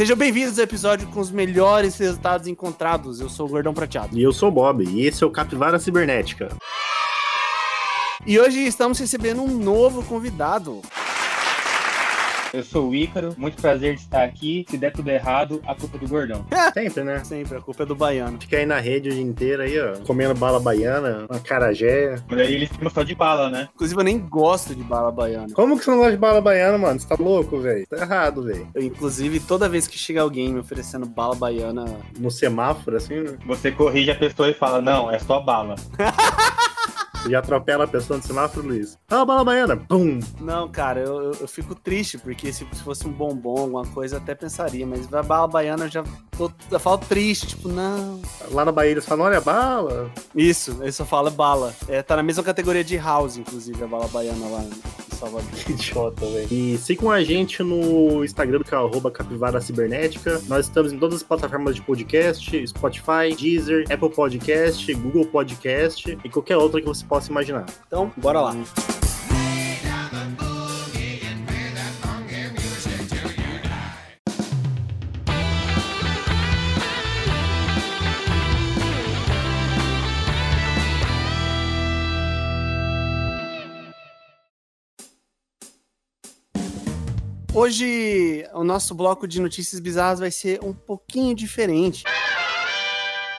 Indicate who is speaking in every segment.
Speaker 1: Sejam bem-vindos ao episódio com os melhores resultados encontrados. Eu sou o Gordão Prateado.
Speaker 2: E eu sou o Bob, e esse é o Capivara Cibernética.
Speaker 1: E hoje estamos recebendo um novo convidado.
Speaker 3: Eu sou o Ícaro, muito prazer de estar aqui. Se der tudo errado, a culpa é do gordão.
Speaker 2: Sempre, né?
Speaker 1: Sempre, a culpa é do baiano.
Speaker 2: Fica aí na rede o dia inteiro aí, ó, comendo bala baiana, uma carajé.
Speaker 3: Mas aí eles ficam só de bala, né?
Speaker 1: Inclusive, eu nem gosto de bala baiana.
Speaker 2: Como que você não gosta de bala baiana, mano? Você tá louco, velho? Tá errado, velho.
Speaker 1: Inclusive, toda vez que chega alguém me oferecendo bala baiana,
Speaker 2: No semáforo, assim, né?
Speaker 3: Você corrige a pessoa e fala, não, é só bala.
Speaker 2: Já atropela a pessoa no semáforo, Luiz. Ah, bala baiana. Pum!
Speaker 1: Não, cara, eu, eu, fico triste, porque se, se fosse um bombom, alguma coisa, eu até pensaria, mas a bala baiana eu já tô, eu falo triste, tipo, não.
Speaker 2: Lá na Bahia eles falam, olha, bala.
Speaker 1: Isso, ele só fala bala. É, tá na mesma categoria de house, inclusive, a bala baiana lá em Salvador.
Speaker 2: Que idiota, velho. E sigam a gente no Instagram, que é arroba Capivara Cibernética. Nós estamos em todas as plataformas de podcast, Spotify, Deezer, Apple Podcast, Google Podcast e qualquer outra que você possa imaginar.
Speaker 1: Então, bora lá. Hoje, o nosso bloco de notícias bizarras vai ser um pouquinho diferente.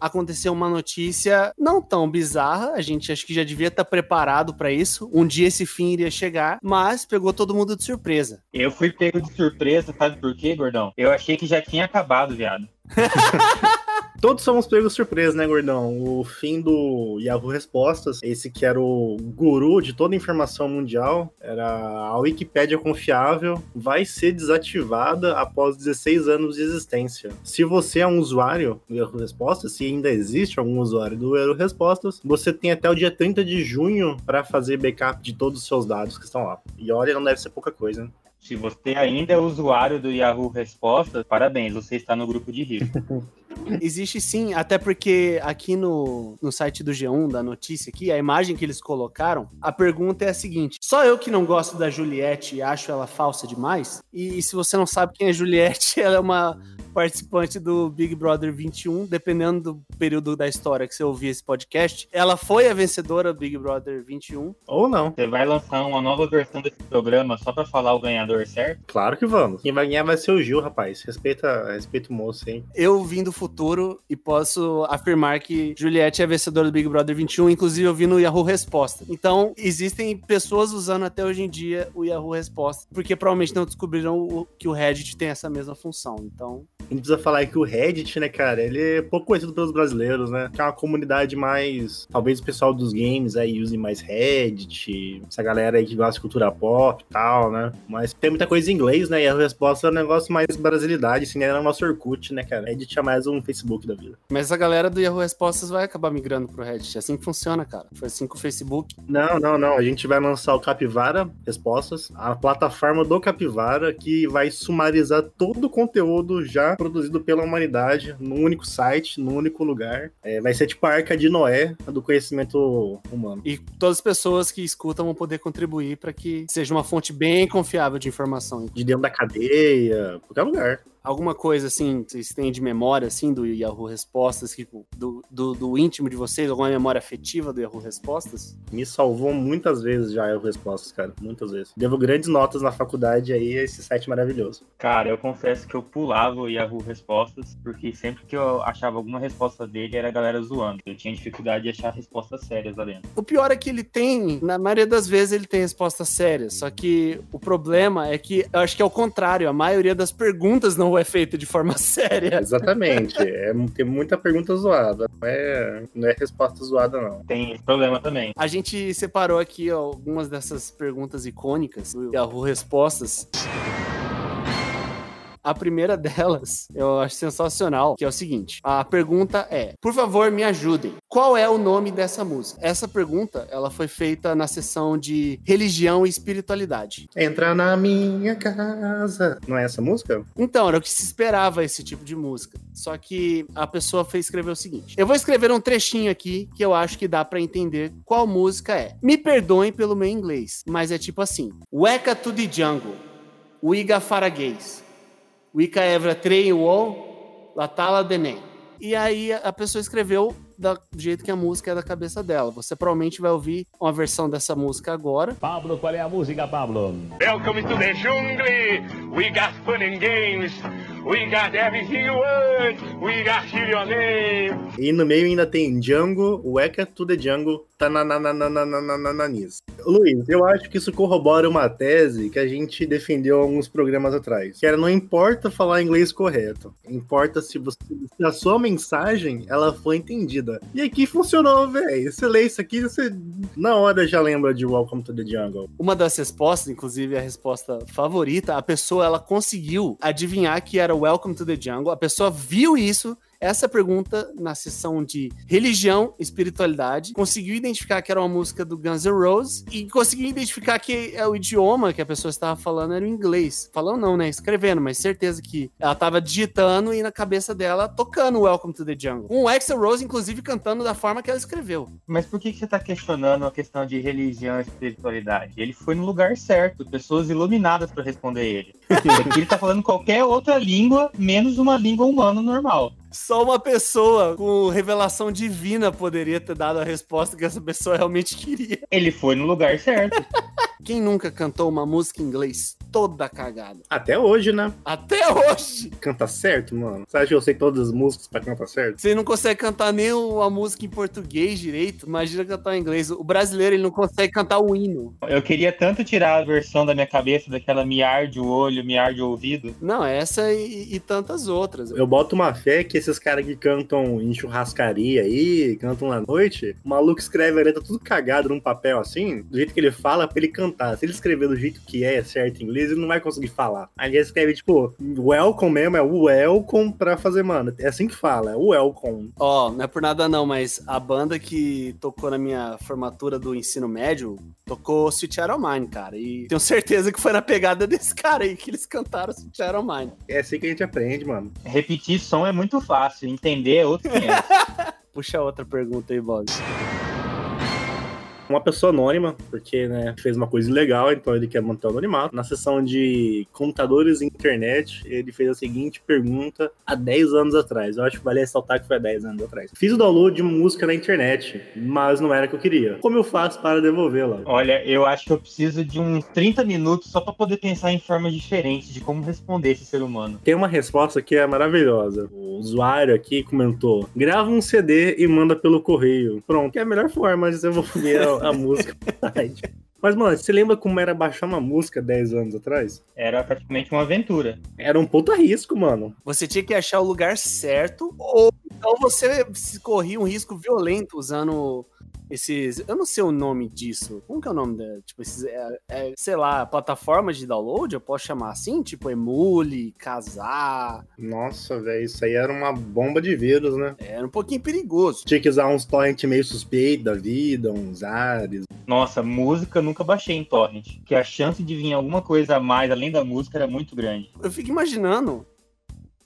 Speaker 1: Aconteceu uma notícia não tão bizarra, a gente acho que já devia estar preparado para isso. Um dia esse fim iria chegar, mas pegou todo mundo de surpresa.
Speaker 3: Eu fui pego de surpresa, sabe por quê, gordão? Eu achei que já tinha acabado, viado.
Speaker 2: Todos somos pegos surpresa, né, gordão? O fim do Yahoo Respostas, esse que era o guru de toda a informação mundial, era a Wikipédia confiável, vai ser desativada após 16 anos de existência. Se você é um usuário do Yahoo Respostas, se ainda existe algum usuário do Yahoo Respostas, você tem até o dia 30 de junho para fazer backup de todos os seus dados que estão lá. E olha, não deve ser pouca coisa, né?
Speaker 3: Se você ainda é usuário do Yahoo Respostas, parabéns, você está no grupo de risco.
Speaker 1: Existe sim, até porque aqui no, no site do G1, da notícia aqui, a imagem que eles colocaram, a pergunta é a seguinte: só eu que não gosto da Juliette e acho ela falsa demais? E, e se você não sabe quem é Juliette, ela é uma participante do Big Brother 21, dependendo do período da história que você ouvir esse podcast, ela foi a vencedora do Big Brother 21.
Speaker 2: Ou não.
Speaker 3: Você vai lançar uma nova versão desse programa só pra falar o ganhador certo?
Speaker 2: Claro que vamos. Quem vai ganhar vai ser o Gil, rapaz. Respeita, respeita o moço, hein?
Speaker 1: Eu vim do futuro e posso afirmar que Juliette é a vencedora do Big Brother 21, inclusive eu vi no Yahoo Resposta. Então, existem pessoas usando até hoje em dia o Yahoo Resposta, porque provavelmente não descobriram o- que o Reddit tem essa mesma função. Então,
Speaker 2: gente precisa falar que o Reddit, né, cara, ele é pouco conhecido pelos brasileiros, né? Que é uma comunidade mais. Talvez o pessoal dos games aí use mais Reddit, essa galera aí que gosta de cultura pop e tal, né? Mas tem muita coisa em inglês, né? E a resposta é um negócio mais brasilidade, assim, era o nosso Orkut, né, cara? Reddit é mais um Facebook da vida.
Speaker 1: mas a galera do Yahoo Respostas vai acabar migrando pro Reddit. É assim que funciona, cara. Foi assim com o Facebook.
Speaker 2: Não, não, não. A gente vai lançar o Capivara Respostas, a plataforma do Capivara que vai sumarizar todo o conteúdo já produzido pela humanidade num único site, num único lugar. É, vai ser tipo a arca de Noé do conhecimento humano.
Speaker 1: E todas as pessoas que escutam vão poder contribuir para que seja uma fonte bem confiável de informação.
Speaker 2: De dentro da cadeia, qualquer lugar.
Speaker 1: Alguma coisa assim, vocês têm de memória assim do Yahoo Respostas, tipo, do, do, do íntimo de vocês, alguma memória afetiva do Yahoo Respostas?
Speaker 2: Me salvou muitas vezes já as respostas, cara. Muitas vezes. Devo grandes notas na faculdade aí, a esse site maravilhoso.
Speaker 3: Cara, eu confesso que eu pulava o Yahoo Respostas, porque sempre que eu achava alguma resposta dele era a galera zoando. Eu tinha dificuldade de achar respostas sérias lá dentro.
Speaker 1: O pior é que ele tem, na maioria das vezes, ele tem respostas sérias. Só que o problema é que eu acho que é o contrário. A maioria das perguntas não é feita de forma séria.
Speaker 2: Exatamente. é, tem muita pergunta zoada. Não é, não é resposta zoada, não.
Speaker 3: Tem esse problema também.
Speaker 1: A gente separou aqui ó, algumas dessas perguntas icônicas do Yahoo Respostas. A primeira delas eu acho sensacional, que é o seguinte: a pergunta é: por favor, me ajudem. Qual é o nome dessa música? Essa pergunta ela foi feita na sessão de religião e espiritualidade.
Speaker 2: Entra na minha casa. Não é essa música?
Speaker 1: Então, era o que se esperava esse tipo de música. Só que a pessoa fez escrever o seguinte: eu vou escrever um trechinho aqui que eu acho que dá pra entender qual música é. Me perdoem pelo meu inglês, mas é tipo assim: Weka to the jungle, Wiga Faragays. Wicca Evra Trei Wall, Latala Denem. E aí a pessoa escreveu da- do jeito que a música é da cabeça dela. Você provavelmente vai ouvir uma versão dessa música agora.
Speaker 4: Pablo, qual é a música, Pablo?
Speaker 5: Welcome to the jungle. We got fun and games. We got everything you want. We got your name.
Speaker 2: E no meio ainda tem Django, Weka to the Jungle, tananananananananis. Luiz, eu acho que isso corrobora uma tese que a gente defendeu alguns programas atrás. Que era, não importa falar inglês correto, importa se, você, se a sua mensagem ela foi entendida. E aqui funcionou, velho. Você lê isso aqui, você na hora já lembra de Welcome to the Jungle.
Speaker 1: Uma das respostas, inclusive a resposta favorita, a pessoa ela conseguiu adivinhar que era Welcome to the Jungle. A pessoa viu isso, essa pergunta na sessão de religião e espiritualidade, conseguiu identificar que era uma música do Guns N' Roses e conseguiu identificar que é o idioma que a pessoa estava falando era o inglês. Falando não, né? Escrevendo, mas certeza que ela estava digitando e na cabeça dela tocando Welcome to the Jungle. O Axel Rose, inclusive, cantando da forma que ela escreveu.
Speaker 3: Mas por que, que você tá questionando a questão de religião e espiritualidade? Ele foi no lugar certo, pessoas iluminadas pra responder ele. Ele tá falando qualquer outra língua, menos uma língua humana normal.
Speaker 1: Só uma pessoa com revelação divina poderia ter dado a resposta que essa pessoa realmente queria.
Speaker 3: Ele foi no lugar certo.
Speaker 1: Quem nunca cantou uma música em inglês toda cagada?
Speaker 2: Até hoje, né?
Speaker 1: Até hoje!
Speaker 2: Canta certo, mano. Você acha que eu sei todas as músicas pra cantar certo?
Speaker 1: Você não consegue cantar nem uma música em português direito. Imagina cantar em inglês. O brasileiro ele não consegue cantar o hino.
Speaker 3: Eu queria tanto tirar a versão da minha cabeça daquela me arde o olho, me arde o ouvido.
Speaker 1: Não, essa e, e tantas outras.
Speaker 2: Eu boto uma fé que esses caras que cantam em churrascaria aí, cantam na noite, o maluco escreve a letra tudo cagado num papel assim, do jeito que ele fala, pra ele cantar. Se ele escrever do jeito que é, certo em inglês, ele não vai conseguir falar. Aí ele escreve, tipo, welcome mesmo, é o welcome pra fazer, mano. É assim que fala, é o welcome.
Speaker 1: Ó, não é por nada não, mas a banda que tocou na minha formatura do ensino médio tocou Sweet Child O' Mine, cara. E tenho certeza que foi na pegada desse cara aí que eles cantaram Sweet Child O' Mine.
Speaker 2: É assim que a gente aprende, mano.
Speaker 3: Repetir som é muito fácil, entender é outro 500.
Speaker 1: Puxa outra pergunta aí, Bob.
Speaker 2: Uma pessoa anônima, porque, né, fez uma coisa ilegal, então ele quer manter o anonimato. Na sessão de computadores e internet, ele fez a seguinte pergunta há 10 anos atrás. Eu acho que vale ressaltar que foi há 10 anos atrás. Fiz o download de música na internet, mas não era o que eu queria. Como eu faço para devolvê-la?
Speaker 3: Olha, eu acho que eu preciso de uns 30 minutos só pra poder pensar em formas diferentes de como responder esse ser humano.
Speaker 2: Tem uma resposta que é maravilhosa. Usuário aqui comentou: grava um CD e manda pelo correio. Pronto, que é a melhor forma de desenvolver a, a música. Mas, mano, você lembra como era baixar uma música 10 anos atrás?
Speaker 3: Era praticamente uma aventura.
Speaker 2: Era um puta risco, mano.
Speaker 1: Você tinha que achar o lugar certo, ou então você corria um risco violento usando esses. Eu não sei o nome disso. Como que é o nome da. Tipo, esses. É, é, sei lá, plataformas de download, eu posso chamar assim? Tipo, Emule, Casar.
Speaker 2: Nossa, velho, isso aí era uma bomba de vírus, né?
Speaker 1: Era um pouquinho perigoso.
Speaker 2: Tinha que usar uns torrent meio suspeito da vida, uns ares.
Speaker 3: Nossa, música nunca baixei em torrent. Porque a chance de vir alguma coisa a mais além da música era muito grande.
Speaker 1: Eu fico imaginando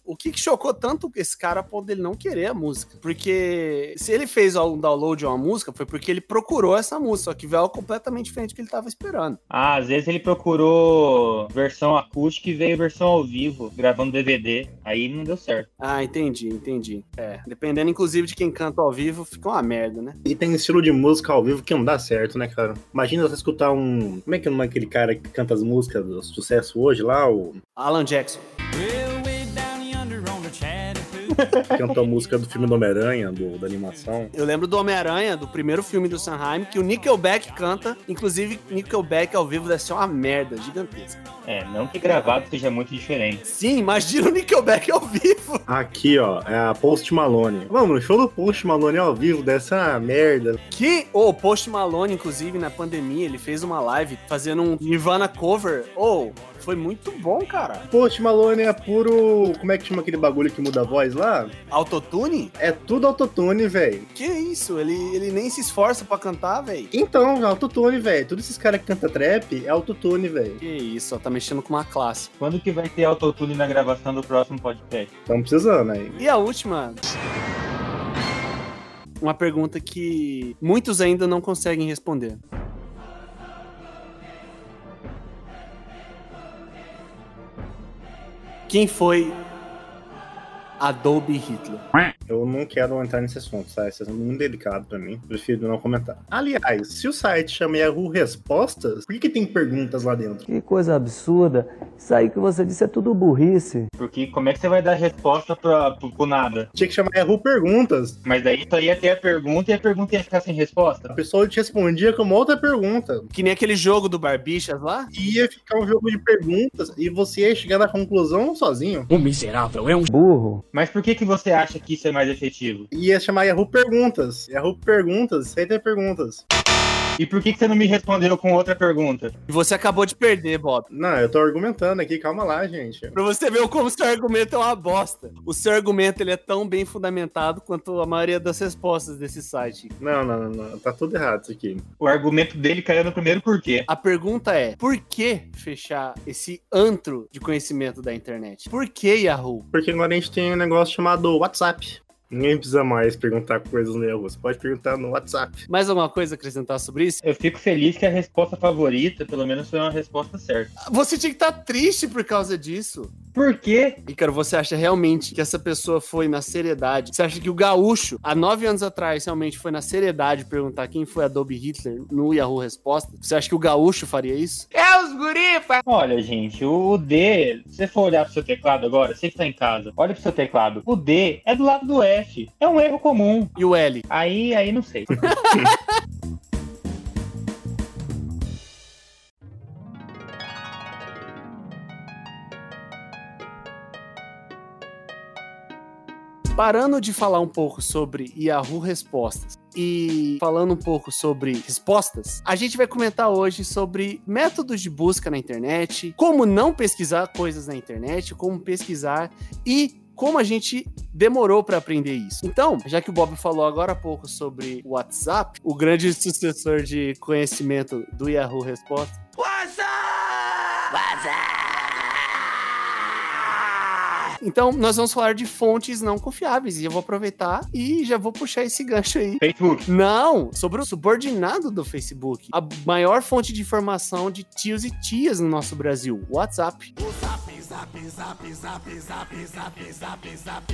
Speaker 1: o que, que chocou tanto esse cara a ponto dele não querer a música. Porque se ele fez um download de uma música, foi porque ele procurou essa música, só que veio algo completamente diferente do que ele tava esperando.
Speaker 3: Ah, às vezes ele procurou versão acústica e veio versão ao vivo, gravando DVD. Aí não deu certo.
Speaker 1: Ah, entendi, entendi. É, dependendo inclusive de quem canta ao vivo, fica uma merda, né?
Speaker 2: E tem estilo de música ao vivo que não dá certo, né, cara? Imagina você escutar um. Como é que é o nome daquele cara que canta as músicas do sucesso hoje lá? O...
Speaker 1: Alan Jackson.
Speaker 2: Cantou a música do filme do Homem-Aranha, da animação.
Speaker 1: Eu lembro do Homem-Aranha, do primeiro filme do Sanheim, que o Nickelback canta. Inclusive, Nickelback ao vivo deve ser uma merda gigantesca.
Speaker 3: É, não que gravado seja muito diferente.
Speaker 1: Sim, imagina o Nickelback ao vivo.
Speaker 2: Aqui, ó, é a Post Malone. Vamos, show do Post Malone ao vivo dessa merda.
Speaker 1: Que o Post Malone, inclusive, na pandemia, ele fez uma live fazendo um Nirvana cover. Oh, foi muito bom, cara.
Speaker 2: Post Malone é puro. Como é que chama aquele bagulho que muda a voz lá?
Speaker 1: Autotune?
Speaker 2: É tudo autotune, velho.
Speaker 1: Que isso? Ele, ele nem se esforça pra cantar, velho.
Speaker 2: Então, autotune, velho. Todos esses caras que cantam trap é autotune, velho.
Speaker 1: Que isso, ó, tá mexendo com uma classe.
Speaker 3: Quando que vai ter autotune na gravação do próximo podcast?
Speaker 2: Estamos precisando aí.
Speaker 1: E a última? Uma pergunta que muitos ainda não conseguem responder. Quem foi Adobe Hitler?
Speaker 2: Eu não quero entrar nesse assunto, sabe? Isso é muito delicado pra mim. Prefiro não comentar. Aliás, se o site chama Yahoo Respostas, por que, que tem perguntas lá dentro?
Speaker 6: Que coisa absurda. Isso aí que você disse é tudo burrice.
Speaker 3: Porque como é que você vai dar resposta pra, pro, pro nada?
Speaker 2: Tinha que chamar Yahoo Perguntas.
Speaker 3: Mas daí só ia ter a pergunta e a pergunta ia ficar sem
Speaker 2: A
Speaker 3: resposta.
Speaker 2: pessoa te respondia com uma outra pergunta.
Speaker 1: Que nem aquele jogo do Barbichas lá?
Speaker 2: Ia ficar um jogo de perguntas e você ia chegar na conclusão sozinho.
Speaker 4: O miserável é um
Speaker 6: Burro.
Speaker 3: Mas por que, que você acha que isso é mais efetivo?
Speaker 2: Ia chamar Yahoo Perguntas. Yahoo Perguntas, sem ter perguntas.
Speaker 3: E por que, que você não me respondeu com outra pergunta?
Speaker 1: E você acabou de perder, Bob.
Speaker 2: Não, eu tô argumentando aqui, calma lá, gente.
Speaker 1: Pra você ver como o seu argumento é uma bosta. O seu argumento ele é tão bem fundamentado quanto a maioria das respostas desse site.
Speaker 2: Não, não, não, não. Tá tudo errado isso aqui.
Speaker 3: O argumento dele caiu no primeiro porquê.
Speaker 1: A pergunta é: por que fechar esse antro de conhecimento da internet? Por que Yahoo?
Speaker 2: Porque agora a gente tem um negócio chamado WhatsApp. Ninguém precisa mais perguntar coisas no Yahoo. Você pode perguntar no WhatsApp.
Speaker 1: Mais alguma coisa a acrescentar sobre isso?
Speaker 3: Eu fico feliz que a resposta favorita, pelo menos, foi uma resposta certa.
Speaker 1: Você tinha que estar triste por causa disso.
Speaker 3: Por quê?
Speaker 1: Ícaro, você acha realmente que essa pessoa foi na seriedade? Você acha que o gaúcho, há nove anos atrás, realmente foi na seriedade perguntar quem foi Adobe Hitler no Yahoo Resposta? Você acha que o gaúcho faria isso?
Speaker 3: Olha, gente, o D, se você for olhar pro seu teclado agora, você que tá em casa, olha pro seu teclado. O D é do lado do É um erro comum.
Speaker 1: E o L?
Speaker 3: Aí, aí não sei.
Speaker 1: Parando de falar um pouco sobre Yahoo Respostas e falando um pouco sobre respostas, a gente vai comentar hoje sobre métodos de busca na internet, como não pesquisar coisas na internet, como pesquisar e como a gente demorou para aprender isso. Então, já que o Bob falou agora há pouco sobre o WhatsApp, o grande sucessor de conhecimento do Yahoo Respostas, Então, nós vamos falar de fontes não confiáveis. E eu vou aproveitar e já vou puxar esse gancho aí.
Speaker 3: Facebook.
Speaker 1: Não, sobre o subordinado do Facebook. A maior fonte de informação de tios e tias no nosso Brasil, o WhatsApp.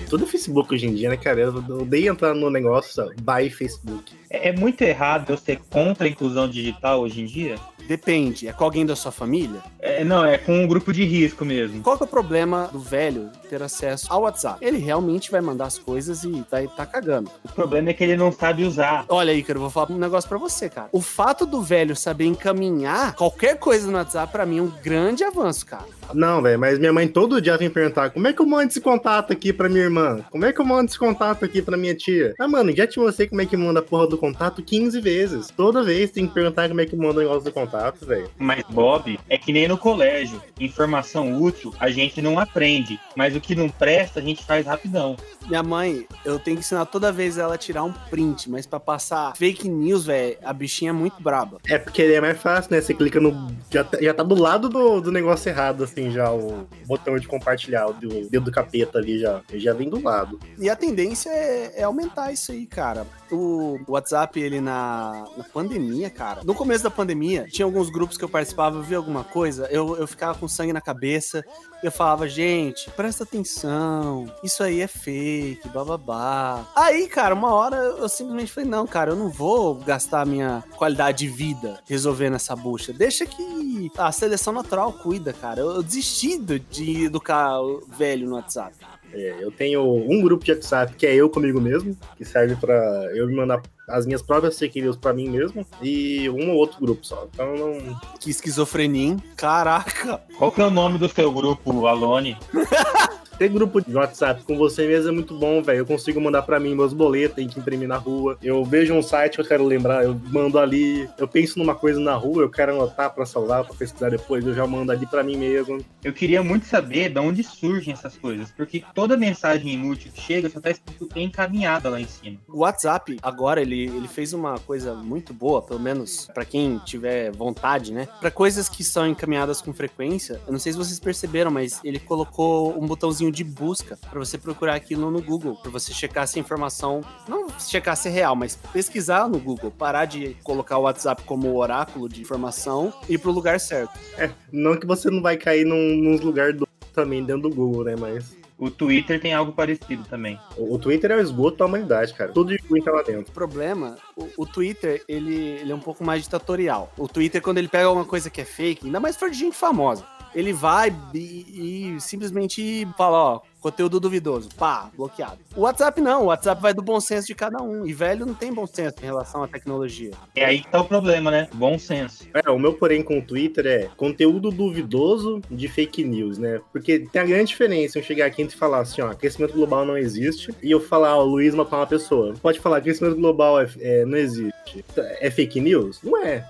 Speaker 2: Tudo é Facebook hoje em dia, né, cara? Eu odeio entrar no negócio by Facebook.
Speaker 3: É é muito errado eu ser contra a inclusão digital hoje em dia?
Speaker 1: Depende, é com alguém da sua família?
Speaker 3: É, não, é com um grupo de risco mesmo.
Speaker 1: Qual que é o problema do velho ter acesso ao WhatsApp? Ele realmente vai mandar as coisas e vai tá cagando.
Speaker 3: O problema é que ele não sabe usar.
Speaker 1: Olha aí, cara, eu vou falar um negócio pra você, cara. O fato do velho saber encaminhar qualquer coisa no WhatsApp, pra mim, é um grande avanço, cara.
Speaker 2: Não, velho, mas minha mãe todo dia vem perguntar: como é que eu mando esse contato aqui pra minha irmã? Como é que eu mando esse contato aqui pra minha tia? Ah, mano, já te mostrei como é que manda a porra do contato 15 vezes. Toda vez tem que perguntar como é que manda o negócio do contato, velho.
Speaker 3: Mas, Bob, é que nem no colégio. Informação útil a gente não aprende, mas o que não presta a gente faz rapidão.
Speaker 1: Minha mãe, eu tenho que ensinar toda vez ela a tirar um print, mas pra passar fake news, velho, a bichinha é muito braba.
Speaker 2: É porque é mais fácil, né? Você clica no. Já tá, já tá do lado do, do negócio errado, assim, já o botão de compartilhar, o do dedo do capeta ali já. Já vem do lado.
Speaker 1: E a tendência é, é aumentar isso aí, cara. O WhatsApp, ele na, na pandemia, cara. No começo da pandemia, tinha alguns grupos que eu participava, eu via alguma coisa, eu, eu ficava com sangue na cabeça. Eu falava, gente, presta atenção, isso aí é fake, bababá. Aí, cara, uma hora eu simplesmente falei, não, cara, eu não vou gastar minha qualidade de vida resolvendo essa bucha. Deixa que a seleção natural cuida, cara. Eu, desisti de educar o velho no WhatsApp.
Speaker 2: É, eu tenho um grupo de WhatsApp que é eu comigo mesmo, que serve pra eu me mandar as minhas próprias fake news pra mim mesmo, e um ou outro grupo só. Então não.
Speaker 1: Que esquizofrenia, hein? Caraca!
Speaker 3: Qual que é o nome do seu grupo, Alone?
Speaker 2: Ter grupo de WhatsApp com você mesmo é muito bom, velho. Eu consigo mandar pra mim meus boletos, tem que imprimir na rua. Eu vejo um site que eu quero lembrar, eu mando ali. Eu penso numa coisa na rua, eu quero anotar pra salvar, pra pesquisar depois, eu já mando ali pra mim mesmo.
Speaker 3: Eu queria muito saber de onde surgem essas coisas, porque toda mensagem inútil que chega só tá escrito encaminhada lá em cima.
Speaker 1: O WhatsApp, agora, ele, ele fez uma coisa muito boa, pelo menos pra quem tiver vontade, né? Pra coisas que são encaminhadas com frequência, eu não sei se vocês perceberam, mas ele colocou um botãozinho de busca pra você procurar aquilo no Google, pra você checar se a informação, não checar se é real, mas pesquisar no Google, parar de colocar o WhatsApp como oráculo de informação e ir pro lugar certo.
Speaker 2: É, não que você não vai cair num, nos lugares do também dentro do Google, né? Mas
Speaker 3: O Twitter tem algo parecido também.
Speaker 2: o Twitter é o esgoto da humanidade, cara. Tudo de ruim tá lá dentro.
Speaker 1: O problema, o, o Twitter, ele, ele é um pouco mais ditatorial. O Twitter, quando ele pega alguma coisa que é fake, ainda mais for de gente famosa, ele vai e, e simplesmente fala, ó, conteúdo duvidoso, pá, bloqueado. O WhatsApp não, o WhatsApp vai do bom senso de cada um. E velho não tem bom senso em relação à tecnologia.
Speaker 3: É aí que tá o problema, né? Bom senso.
Speaker 2: É, o meu porém com o Twitter é conteúdo duvidoso de fake news, né? Porque tem a grande diferença eu chegar aqui e falar assim, ó, aquecimento global não existe, e eu falar, ó, o Luiz matou uma pessoa. Pode falar, aquecimento global é, é- não existe. É fake news? Não é.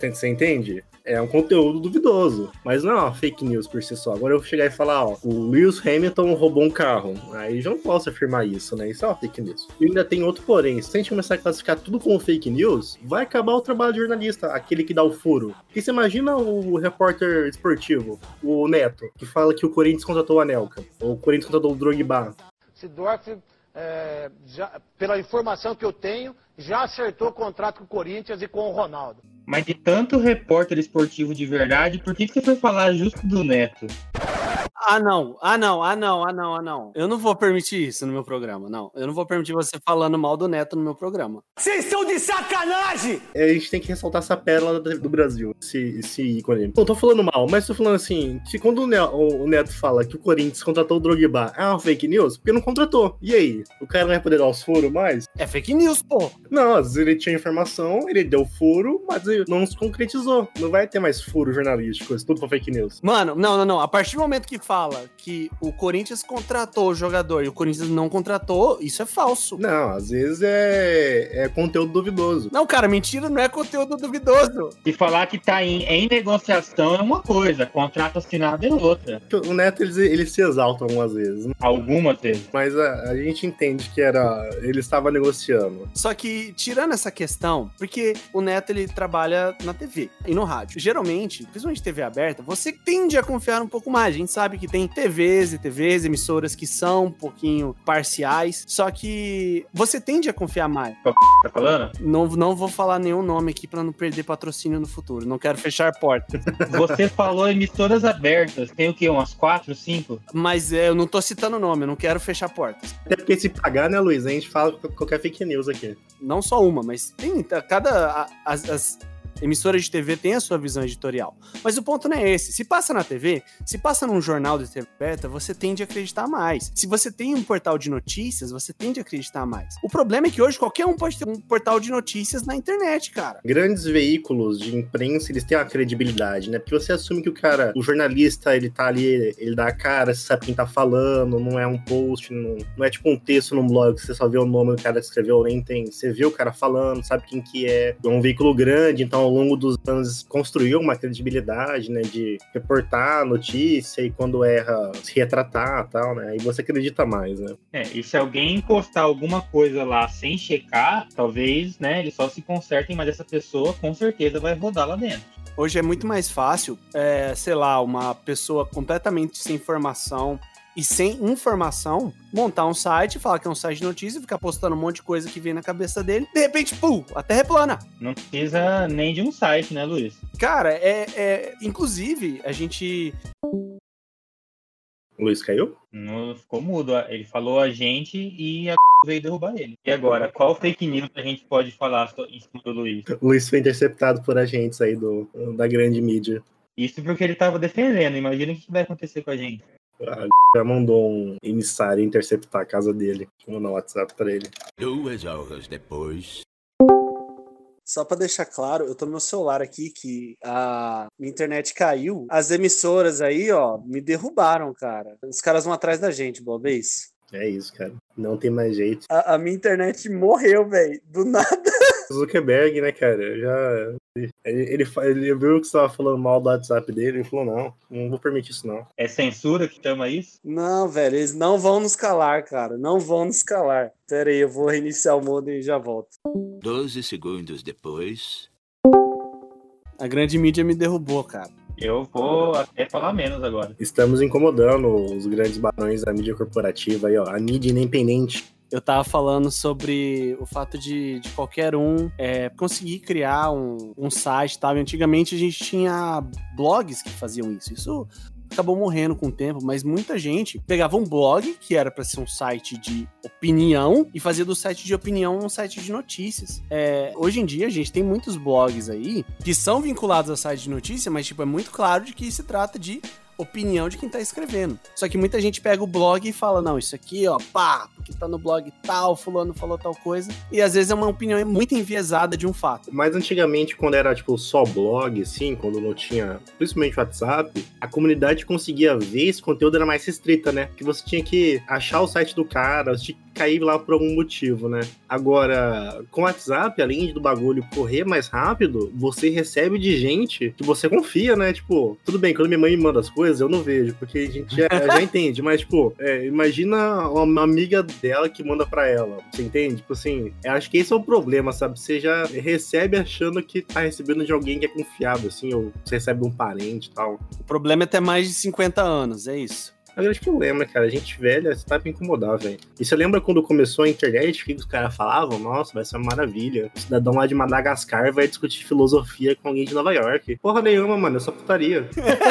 Speaker 2: Você entende? É um conteúdo duvidoso, mas não é uma fake news por si só. Agora eu chegar e falar, ó, o Lewis Hamilton roubou um carro. Aí já não posso afirmar isso, né? Isso é uma fake news. E ainda tem outro porém. Se a gente começar a classificar tudo como fake news, vai acabar o trabalho de jornalista, aquele que dá o furo. Porque você imagina o repórter esportivo, o Neto, que fala que o Corinthians contratou o Anelka, ou o Corinthians contratou o Drogba.
Speaker 7: Sidorf, é, já- pela informação que eu tenho, já acertou contrato com o Corinthians e com o Ronaldo.
Speaker 3: Mas de tanto repórter esportivo de verdade, por que, que você foi falar justo do Neto?
Speaker 1: Ah, não, ah, não, ah, não, ah, não, ah, não. Eu não vou permitir isso no meu programa, não. Eu não vou permitir você falando mal do Neto no meu programa.
Speaker 7: Vocês estão de sacanagem!
Speaker 2: É, a gente tem que ressaltar essa pérola do Brasil, esse, esse ícone. Não tô falando mal, mas tô falando assim, que quando o, Ne- o- o Neto fala que o Corinthians contratou o Drogba, é uma fake news? Porque não contratou. E aí? O cara não vai poder dar os furos mais?
Speaker 1: É fake news, pô.
Speaker 2: Não, às vezes ele tinha informação, ele deu furo, mas ele não se concretizou. Não vai ter mais furo jornalístico, isso tudo foi fake news.
Speaker 1: Mano, não, não, não. A partir do momento que fala que o Corinthians contratou o jogador e o Corinthians não contratou, isso é falso.
Speaker 2: Não, às vezes é, é conteúdo duvidoso.
Speaker 1: Não, cara, mentira não é conteúdo duvidoso.
Speaker 3: E falar que tá em, em negociação é uma coisa, contrato assinado é outra.
Speaker 2: O Neto, eles, eles se exaltam algumas vezes,
Speaker 3: Algumas vezes.
Speaker 2: mas a, a gente entende que era ele estava negociando.
Speaker 1: Só que, tirando essa questão, porque o Neto ele trabalha na TV e no rádio. Geralmente, principalmente TV aberta, você tende a confiar um pouco mais. A gente sabe que tem TVs e TVs, emissoras que são um pouquinho parciais, só que você tende a confiar mais.
Speaker 3: Tá falando?
Speaker 1: Não, não vou falar nenhum nome aqui pra não perder patrocínio no futuro. Não quero fechar portas.
Speaker 3: Você falou emissoras abertas. Tem o quê? Umas quatro, cinco?
Speaker 1: Mas é, eu não tô citando nome, eu não quero fechar portas.
Speaker 2: Até porque se pagar, né, Luiz? A gente fala qualquer fake news aqui.
Speaker 1: Não só uma, mas tem tá, cada. a- as, as emissoras de TV têm a sua visão editorial. Mas o ponto não é esse. Se passa na TV, se passa num jornal de TV aberta, você tende a acreditar mais. Se você tem um portal de notícias, você tende a acreditar mais. O problema é que hoje qualquer um pode ter um portal de notícias na internet, cara.
Speaker 2: Grandes veículos de imprensa, eles têm uma credibilidade, né? Porque você assume que o cara, o jornalista, ele tá ali, ele dá a cara, sabe quem tá falando, não é um post, não, não é tipo um texto num blog que você só vê o nome do cara que escreveu, nem tem. Você vê o cara falando, sabe quem que é. É um veículo grande, então ao longo dos anos construiu uma credibilidade, né? De reportar a notícia e quando erra, se retratar e tal, né? Aí você acredita mais, né?
Speaker 3: É, e se alguém postar alguma coisa lá sem checar, talvez, né, eles só se consertem, mas essa pessoa com certeza vai rodar lá dentro.
Speaker 1: Hoje é muito mais fácil, é, sei lá, uma pessoa completamente sem formação e sem informação montar um site, falar que é um site de notícia, ficar postando um monte de coisa que vem na cabeça dele, de repente, pum, a terra é plana.
Speaker 3: Não precisa nem de um site, né, Luiz?
Speaker 1: Cara, é, é. Inclusive, a gente.
Speaker 2: O Luiz caiu?
Speaker 3: Não ficou mudo. Ele falou a gente e a veio derrubar ele. E agora, qual fake news a gente pode falar em cima do Luiz?
Speaker 2: O Luiz foi interceptado por agentes aí do, da grande mídia.
Speaker 3: Isso porque ele tava defendendo. Imagina o que vai acontecer com a gente.
Speaker 2: Já mandou um emissário interceptar a casa dele. Vou mandar um WhatsApp pra ele.
Speaker 8: Duas horas depois.
Speaker 1: Só pra deixar claro, eu tô no meu celular aqui que a minha internet caiu. As emissoras aí, ó, me derrubaram, cara. Os caras vão atrás da gente, Bob, é isso?
Speaker 2: É isso, cara. Não tem mais jeito.
Speaker 1: A, a minha internet morreu, velho. Do nada.
Speaker 2: Zuckerberg, né, cara? Já. Ele, ele, ele viu que você tava falando mal do WhatsApp dele e falou: não, não vou permitir isso, não.
Speaker 3: É censura que chama isso?
Speaker 1: Não, velho, eles não vão nos calar, cara. Não vão nos calar. Pera aí, eu vou reiniciar o modem e já volto.
Speaker 8: Doze segundos depois.
Speaker 1: A grande mídia me derrubou, cara.
Speaker 3: Eu vou até falar menos agora.
Speaker 2: Estamos incomodando os grandes barões da mídia corporativa aí, ó. A mídia independente.
Speaker 1: Eu tava falando sobre o fato de, de qualquer um é, conseguir criar um, um site, tal. Antigamente a gente tinha blogs que faziam isso. Isso acabou morrendo com o tempo, mas muita gente pegava um blog, que era para ser um site de opinião, e fazia do site de opinião um site de notícias. É, hoje em dia, a gente tem muitos blogs aí que são vinculados a site de notícia, mas tipo, é muito claro de que se trata de opinião de quem tá escrevendo. Só que muita gente pega o blog e fala: não, isso aqui, ó, pá, porque tá no blog tal, fulano falou tal coisa. E às vezes é uma opinião muito enviesada de um fato.
Speaker 2: Mas antigamente, quando era tipo só blog, assim, quando não tinha, principalmente WhatsApp, a comunidade conseguia ver esse conteúdo era mais restrita, né? Que você tinha que achar o site do cara, você cair lá por algum motivo, né? Agora, com o WhatsApp, além do bagulho correr mais rápido, você recebe de gente que você confia, né? Tipo, tudo bem, quando minha mãe me manda as coisas, eu não vejo, porque a gente já, já entende, mas, tipo, é, imagina uma amiga dela que manda pra ela, você entende? Tipo assim, eu acho que esse é o problema, sabe? Você já recebe achando que tá recebendo de alguém que é confiável, assim, ou você recebe de um parente e tal.
Speaker 1: O problema é ter mais de 50 anos, é isso.
Speaker 2: É o grande problema, cara. A gente velha, você tá pra incomodar, velho. E você lembra quando começou a internet, que os caras falavam? Nossa, vai ser uma maravilha. O cidadão lá de Madagascar vai discutir filosofia com alguém de Nova York. Porra nenhuma, mano, é só putaria.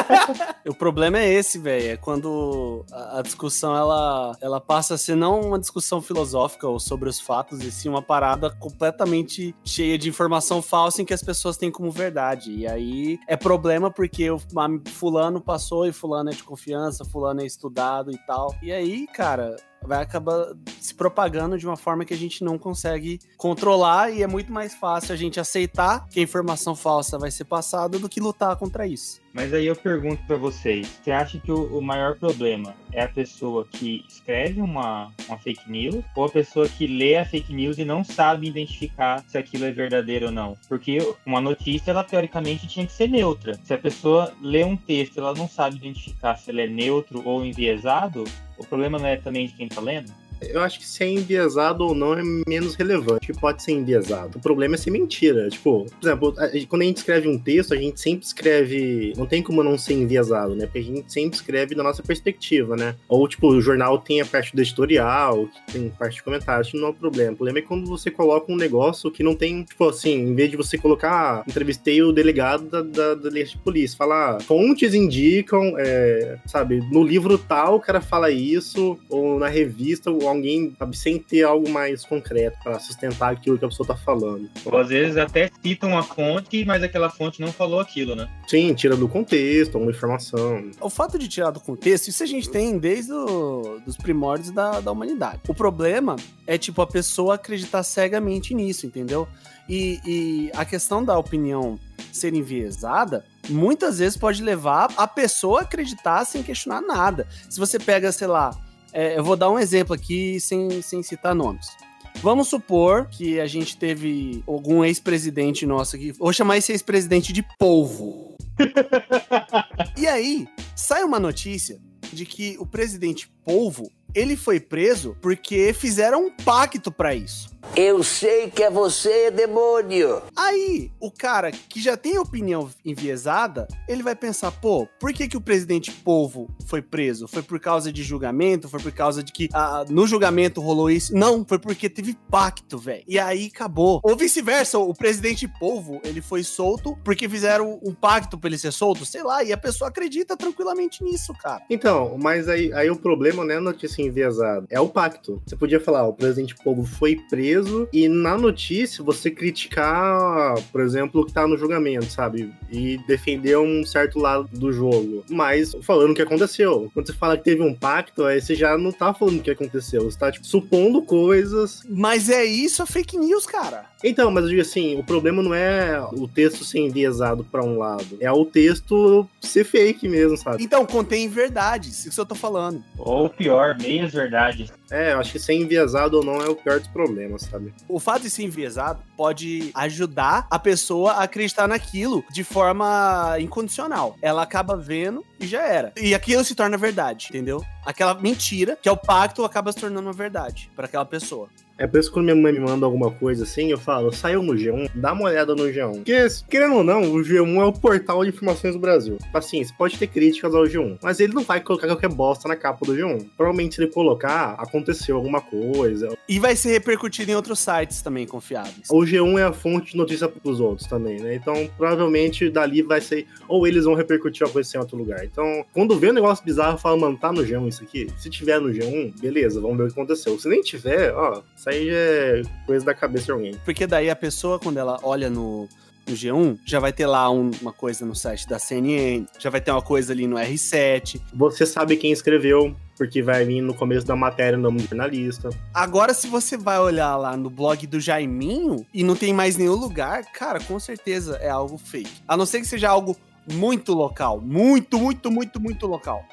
Speaker 1: o problema é esse, velho. É quando a, a, discussão ela, ela passa a ser não uma discussão filosófica ou sobre os fatos, e sim uma parada completamente cheia de informação falsa em que as pessoas têm como verdade. E aí é problema porque o fulano passou e fulano é de confiança, fulano é estudado e tal. E aí, cara, vai acabar se propagando de uma forma que a gente não consegue controlar e é muito mais fácil a gente aceitar que a informação falsa vai ser passada do que lutar contra isso.
Speaker 3: Mas aí eu pergunto para vocês, você acha que o, maior problema é a pessoa que escreve uma, uma fake news ou a pessoa que lê a fake news e não sabe identificar se aquilo é verdadeiro ou não? Porque uma notícia, ela teoricamente tinha que ser neutra. Se a pessoa lê um texto e ela não sabe identificar se ele é neutro ou enviesado, o problema não é também de quem tá lendo?
Speaker 2: Eu acho que se é enviesado ou não é menos relevante. Pode ser enviesado. O problema é ser mentira. Tipo, por exemplo, quando a gente escreve um texto, a gente sempre escreve. Não tem como não ser enviesado, né? Porque a gente sempre escreve da nossa perspectiva, né? Ou, tipo, o jornal tem a parte do editorial, tem parte de comentários, isso não é um problema. O problema é quando você coloca um negócio que não tem, tipo assim, em vez de você colocar, ah, entrevistei o delegado da, da, da de polícia, falar, ah, fontes indicam, é, sabe, no livro tal o cara fala isso, ou na revista, ou alguém, sabe, sem ter algo mais concreto para sustentar aquilo que a pessoa tá falando.
Speaker 3: Ou às vezes até citam a fonte, mas aquela fonte não falou aquilo, né?
Speaker 2: Sim, tira do contexto, uma informação.
Speaker 1: O fato de tirar do contexto, isso a gente tem desde o, dos primórdios da, da humanidade. O problema é, tipo, a pessoa acreditar cegamente nisso, entendeu? E, e a questão da opinião ser enviesada, muitas vezes pode levar a pessoa a acreditar sem questionar nada. Se você pega, sei lá, é, eu vou dar um exemplo aqui sem, sem citar nomes. Vamos supor que a gente teve algum ex-presidente nosso aqui. Vou chamar esse ex-presidente de polvo. e aí, sai uma notícia de que o presidente polvo ele foi preso porque fizeram um pacto para isso.
Speaker 9: Eu sei que é você, demônio.
Speaker 1: Aí, o cara que já tem opinião enviesada, ele vai pensar, pô, por que que o presidente Polvo foi preso? Foi por causa de julgamento? Foi por causa de que ah, no julgamento rolou isso? Não, foi porque teve pacto, velho. E aí acabou. Ou vice-versa, o presidente Polvo, ele foi solto porque fizeram um pacto pra ele ser solto, sei lá, e a pessoa acredita tranquilamente nisso, cara.
Speaker 2: Então, mas aí, aí o problema não é a notícia enviesada, é o pacto. Você podia falar, o presidente Polvo foi preso e na notícia você criticar, por exemplo, o que tá no julgamento, sabe? E defender um certo lado do jogo. Mas falando o que aconteceu. Quando você fala que teve um pacto, aí você já não tá falando o que aconteceu. Você tá, tipo, supondo coisas.
Speaker 1: Mas é isso a fake news, cara.
Speaker 2: Então, mas eu digo assim, o problema não é o texto ser enviesado para um lado, é o texto ser fake mesmo, sabe?
Speaker 1: Então, contém verdades, isso eu tô falando.
Speaker 3: Ou pior, meias verdades.
Speaker 2: É, eu acho que ser enviesado ou não é o pior dos problemas, sabe?
Speaker 1: O fato de ser enviesado pode ajudar a pessoa a acreditar naquilo de forma incondicional. Ela acaba vendo e já era. E aquilo se torna verdade, entendeu? Aquela mentira, que é o pacto, acaba se tornando uma verdade para aquela pessoa.
Speaker 2: É por isso que quando minha mãe me manda alguma coisa assim, eu falo, saiu no G1, dá uma olhada no G1. Porque, querendo ou não, o G1 é o portal de informações do Brasil. Assim, você pode ter críticas ao G1, mas ele não vai colocar qualquer bosta na capa do G1. Provavelmente, se ele colocar, aconteceu alguma coisa.
Speaker 1: E vai ser repercutido em outros sites também confiáveis.
Speaker 2: O G1 é a fonte de notícia pros outros também, né? Então, provavelmente, dali vai ser. Ou eles vão repercutir a coisa em outro lugar. Então, quando vê um negócio bizarro, fala, mano, tá no G1 isso aqui? Se tiver no G1, beleza, vamos ver o que aconteceu. Se nem tiver, ó, isso aí é coisa da cabeça de alguém.
Speaker 1: Porque daí a pessoa, quando ela olha no, no G1, já vai ter lá um- uma coisa no site da CNN, já vai ter uma coisa ali no R7.
Speaker 2: Você sabe quem escreveu, porque vai vir no começo da matéria o nome do jornalista.
Speaker 1: Agora, se você vai olhar lá no blog do Jaiminho e não tem mais nenhum lugar, cara, com certeza é algo fake. A não ser que seja algo muito local. Muito, muito, muito, muito local.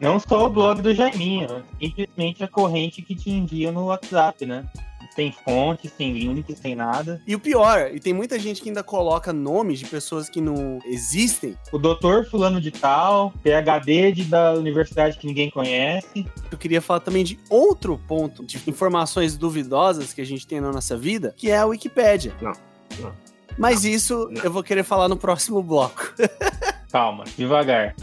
Speaker 3: Não só o blog do Jaiminho, simplesmente a corrente que te envia no WhatsApp, né? Sem fonte, sem link, sem nada.
Speaker 1: E o pior, e tem muita gente que ainda coloca nomes de pessoas que não existem.
Speaker 3: O doutor fulano de tal, PhD de, da universidade que ninguém conhece.
Speaker 1: Eu queria falar também de outro ponto de informações duvidosas que a gente tem na nossa vida, que é a Wikipédia.
Speaker 2: Não, não.
Speaker 1: Mas isso eu vou querer falar no próximo bloco.
Speaker 3: Calma, devagar.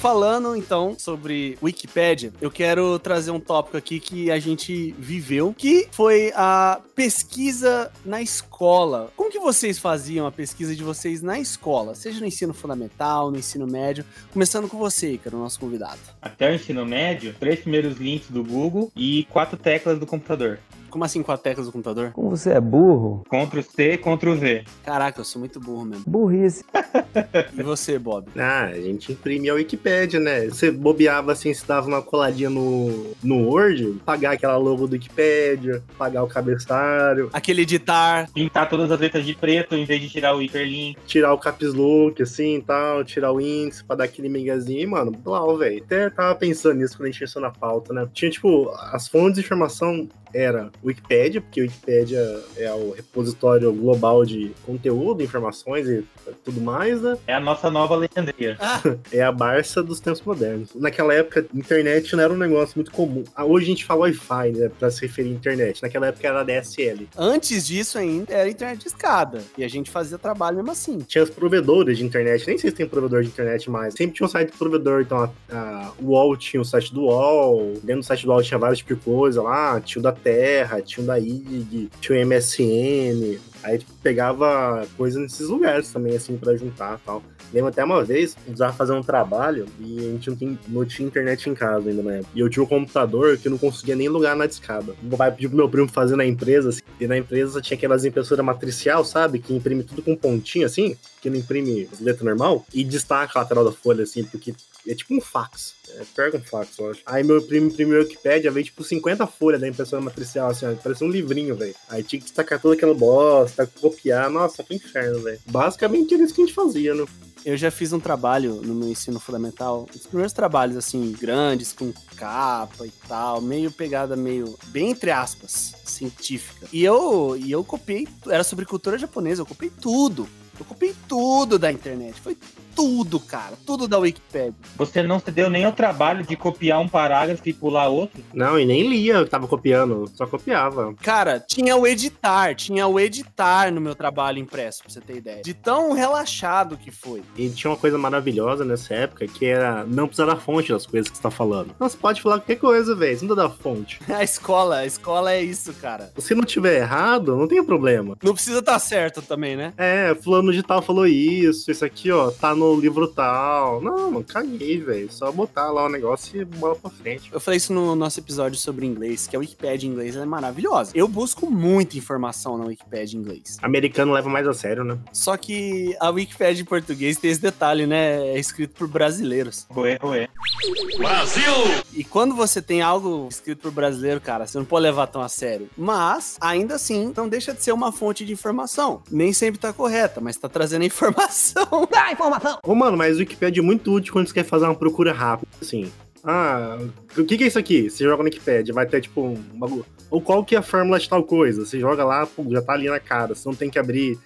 Speaker 1: Falando então sobre Wikipédia, eu quero trazer um tópico aqui que a gente viveu, que foi a pesquisa na escola. Como que vocês faziam a pesquisa de vocês na escola? Seja no ensino fundamental, no ensino médio. Começando com você, que era o nosso convidado.
Speaker 3: Até o ensino médio, três primeiros links do Google e quatro teclas do computador.
Speaker 1: Como assim com a teclas do computador?
Speaker 6: Como você é burro,
Speaker 3: Ctrl C, Ctrl V.
Speaker 1: Caraca, eu sou muito burro mesmo.
Speaker 6: burrice.
Speaker 1: E você, Bob?
Speaker 2: Ah, a gente imprimia a Wikipédia, né? Você bobeava assim, você dava uma coladinha no, no Word, pagar aquela logo do Wikipédia, pagar o cabeçalho,
Speaker 1: Aquele editar.
Speaker 3: Pintar todas as letras de preto em vez de tirar o hiperlink.
Speaker 2: tirar o caps look, assim e tal, tirar o índice pra dar aquele miguezinho. E, mano, blau, velho. Até tava pensando nisso quando a gente pensou na pauta, né? Tinha, tipo, as fontes de informação era Wikipédia, porque Wikipédia é o repositório global de conteúdo, informações e tudo mais, né?
Speaker 3: É a nossa nova Alexandria.
Speaker 2: É a Barça dos tempos modernos. Naquela época, internet não era um negócio muito comum. Ah, Hoje a gente fala Wi-Fi, né, pra se referir à internet. Naquela época era DSL.
Speaker 1: Antes disso ainda era internet de escada. E a gente fazia trabalho mesmo assim.
Speaker 2: Tinha os provedores de internet, nem sei se tem provedor de internet mais. Sempre tinha um site do provedor, então a, a UOL tinha o site do UOL, dentro do site do UOL tinha vários tipos de coisa lá, tinha o da Terra, tinha o da IG, tinha o MSN. Aí tipo, pegava coisa nesses lugares também, assim, pra juntar e tal. Lembro até uma vez, precisava fazer um trabalho e a gente não tinha, não tinha internet em casa ainda na época. E eu tinha um computador que eu não conseguia nem lugar na discada. O pai pediu pro meu primo fazer na empresa, assim, e na empresa tinha aquelas impressoras matricial, sabe? Que imprime tudo com pontinho, assim, que não imprime as letras normal, e destaca a lateral da folha, assim, porque é tipo um fax. É pior que um fax, eu acho. Aí meu primo imprimiu o Wikipedia, veio tipo 50 folhas da impressora matricial, assim, ó. Parecia um livrinho, velho. Aí tinha que destacar toda aquela bosta, copiar. Nossa, que inferno, velho. Basicamente era isso que a gente fazia, né?
Speaker 1: Eu já fiz um trabalho no meu ensino fundamental, os primeiros trabalhos assim, grandes, com capa e tal, meio pegada meio, bem entre aspas, científica. E eu, e eu copiei, era sobre cultura japonesa, eu copiei tudo. Eu copiei tudo da internet, foi tudo, cara, tudo da Wikipedia.
Speaker 3: Você não se deu nem o trabalho de copiar um parágrafo e pular outro?
Speaker 2: Não, e nem lia, eu tava copiando, só copiava.
Speaker 1: Cara, tinha o editar, tinha o editar no meu trabalho impresso, pra você ter ideia. De tão relaxado que foi.
Speaker 2: E tinha uma coisa maravilhosa nessa época, que era não precisar da fonte das coisas que você tá falando. Não, você pode falar qualquer coisa, velho, você não precisa da fonte.
Speaker 1: A escola, a escola é isso, cara.
Speaker 2: Se não tiver errado, não tem problema.
Speaker 1: Não precisa estar certo também, né?
Speaker 2: É, fulano de tal falou isso, isso aqui, ó, tá no livro tal. Não, mano, caguei, velho. Só botar lá o negócio e bola pra frente.
Speaker 1: Eu falei isso no nosso episódio sobre inglês, que a Wikipédia em inglês ela é maravilhosa. Eu busco muita informação na Wikipédia em inglês.
Speaker 2: Americano leva mais a sério, né?
Speaker 1: Só que a Wikipédia em português tem esse detalhe, né? É escrito por brasileiros.
Speaker 3: Ué, ué.
Speaker 1: E quando você tem algo escrito por brasileiro, cara, você não pode levar tão a sério. Mas, ainda assim, não deixa de ser uma fonte de informação. Nem sempre tá correta, mas tá trazendo a informação.
Speaker 6: Dá informação!
Speaker 2: Ô, mano, mas o Wikipedia é muito útil quando você quer fazer uma procura rápida, assim. Ah, o que, que é isso aqui? Você joga no Wikipedia, vai ter tipo um bagulho. Ou qual que é a fórmula de tal coisa? Você joga lá, pô, já tá ali na cara. Você não tem que abrir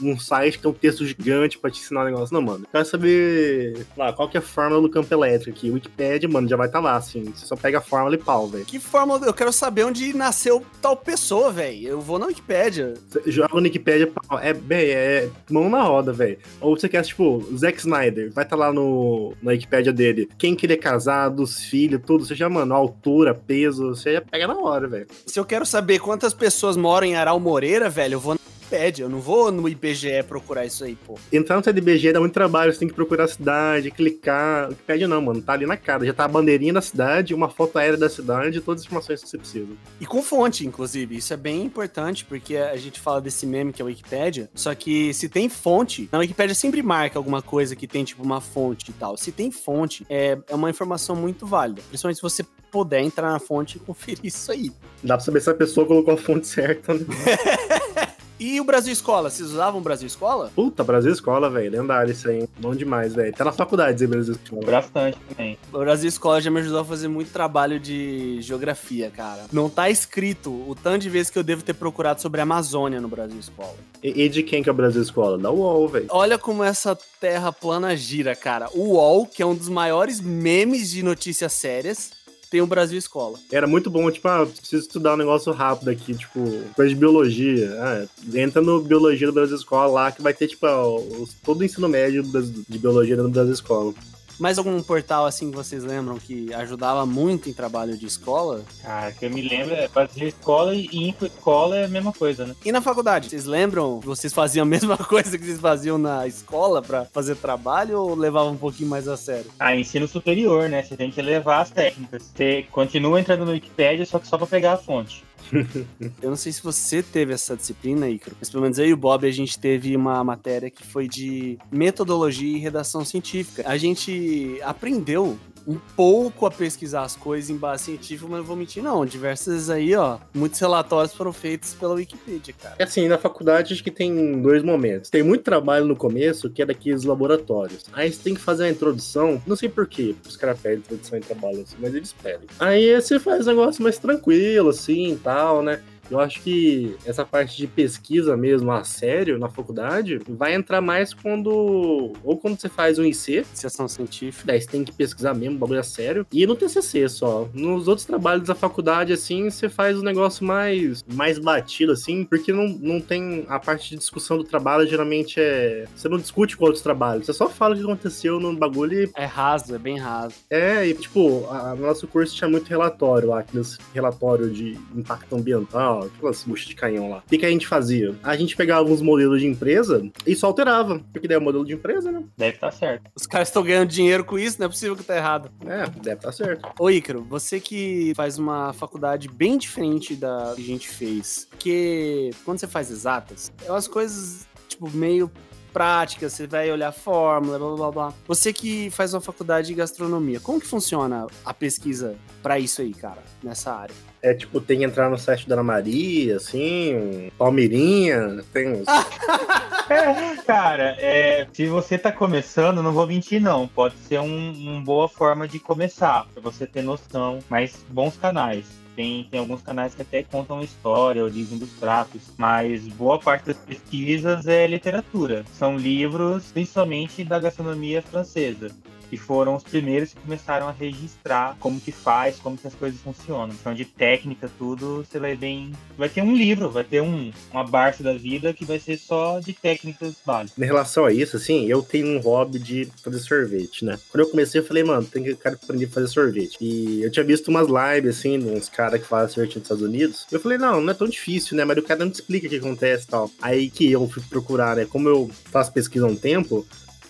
Speaker 2: um site que tem um texto gigante pra te ensinar um negócio. Não, mano. Quero saber lá, qual que é a fórmula do campo elétrico aqui. Wikipedia, mano, já vai estar tá lá, assim. Você só pega a fórmula e pau, velho.
Speaker 1: Que fórmula? Eu quero saber onde nasceu tal pessoa, velho. Eu vou na Wikipédia.
Speaker 2: Você joga no Wikipedia, pau. É, bem, é mão na roda, velho. Ou você quer, tipo, Zack Snyder, vai estar tá lá no, na Wikipédia dele. Quem que ele é casado, os filhos, tudo. Você já, mano, altura, peso, você já pega na hora, velho.
Speaker 1: Se eu quero saber quantas pessoas moram em Aral Moreira, velho, eu vou na Wikipedia. Eu não vou no IBGE procurar isso aí, pô.
Speaker 2: Entrar no site do IBGE dá muito trabalho, você tem que procurar a cidade, clicar. Wikipedia não, mano, tá ali na cara. Já tá a bandeirinha da cidade, uma foto aérea da cidade, todas as informações que você precisa.
Speaker 1: E com fonte, inclusive. Isso é bem importante, porque a gente fala desse meme que é a Wikipedia, só que se tem fonte, na Wikipedia sempre marca alguma coisa que tem, tipo, uma fonte e tal. Se tem fonte, é, é uma informação muito válida. Principalmente se você puder entrar na fonte e conferir isso aí.
Speaker 2: Dá pra saber se a pessoa colocou a fonte certa, né?
Speaker 1: E o Brasil Escola? Vocês usavam o Brasil Escola?
Speaker 2: Puta, Brasil Escola, velho. Lendário isso aí. Bom demais, velho. Tá na faculdade, esse Brasil Escola.
Speaker 3: Bastante também.
Speaker 1: O Brasil Escola já me ajudou a fazer muito trabalho de geografia, cara. Não tá escrito o tanto de vezes que eu devo ter procurado sobre a Amazônia no Brasil Escola.
Speaker 2: E, e de quem que é o Brasil Escola? Da UOL, velho.
Speaker 1: Olha como essa terra plana gira, cara. O UOL, que é um dos maiores memes de notícias sérias, tem o Brasil Escola.
Speaker 2: Era muito bom, tipo, ah, preciso estudar um negócio rápido aqui, tipo, coisa de biologia. Ah, entra no Biologia do Brasil Escola lá, que vai ter, tipo, os, todo o ensino médio de biologia no Brasil Escola.
Speaker 1: Mais algum portal assim que vocês lembram que ajudava muito em trabalho de escola?
Speaker 3: Ah, que eu me lembro é fazer escola e info escola é a mesma coisa, né?
Speaker 1: E na faculdade, vocês lembram que vocês faziam a mesma coisa que vocês faziam na escola para fazer trabalho ou levavam um pouquinho mais a sério?
Speaker 3: Ah, ensino superior, né? Você tem que levar as técnicas. Você continua entrando no Wikipedia só que só para pegar a fonte.
Speaker 1: eu não sei se você teve essa disciplina, Icaro, mas pelo menos eu e o Bob a gente teve uma matéria que foi de metodologia e redação científica. A gente aprendeu um pouco a pesquisar as coisas em base científica, mas não vou mentir, não. Diversas aí, ó, muitos relatórios foram feitos pela Wikipedia, cara.
Speaker 2: É assim, na faculdade acho que tem dois momentos. Tem muito trabalho no começo, que é daqueles laboratórios. Aí você tem que fazer a introdução, não sei porquê, os caras pedem introdução em trabalho assim, mas eles pedem. Aí você faz um negócio mais tranquilo, assim, tal, né? Eu acho que essa parte de pesquisa mesmo a sério na faculdade vai entrar mais quando. Ou quando você faz um IC.
Speaker 1: Iniciação científica.
Speaker 2: Daí você tem que pesquisar mesmo, bagulho a sério. E no TCC só. Nos outros trabalhos da faculdade, assim, você faz o um negócio mais, mais batido, assim, porque não, não tem. A parte de discussão do trabalho geralmente é. Você não discute com outros trabalhos. Você só fala o que aconteceu no bagulho e.
Speaker 1: É raso, é bem raso.
Speaker 2: É, e tipo, a, nosso curso tinha muito relatório lá, aqueles relatório de impacto ambiental tal, aquelas buchas de canhão lá. O que, que a gente fazia? A gente pegava uns modelos de empresa e só alterava, porque daí é o modelo de empresa, né?
Speaker 3: Deve estar tá certo.
Speaker 1: Os caras estão ganhando dinheiro com isso, não é possível que tá errado.
Speaker 2: É, deve estar tá certo.
Speaker 1: Ô Ícaro, você que faz uma faculdade bem diferente da que a gente fez, porque quando você faz exatas, é umas coisas, tipo, meio práticas, você vai olhar fórmula, blá blá blá. Você que faz uma faculdade de gastronomia, como que funciona a pesquisa para isso aí, cara, nessa área?
Speaker 2: É tipo, tem que entrar no site da Ana Maria, assim, um Palmeirinha, tem uns.
Speaker 3: é, cara, é, se você tá começando, não vou mentir, não. Pode ser uma um boa forma de começar, pra você ter noção, mas bons canais. Tem, tem alguns canais que até contam história, origem dos pratos, mas boa parte das pesquisas é literatura. São livros, principalmente da gastronomia francesa que foram os primeiros que começaram a registrar como que faz, como que as coisas funcionam. Então, de técnica, tudo, você vai bem. Vai ter um livro, vai ter um, uma Barça da vida que vai ser só de técnicas básicas.
Speaker 2: Em relação a isso, assim, eu tenho um hobby de fazer sorvete, né? Quando eu comecei, eu falei, mano, tem que cara aprender a fazer sorvete. E eu tinha visto umas lives, assim, de uns caras que fazem sorvete nos Estados Unidos. Eu falei, não, não é tão difícil, né? Mas o cara não te explica o que acontece e tal. Aí que eu fui procurar, né? Como eu faço pesquisa há um tempo,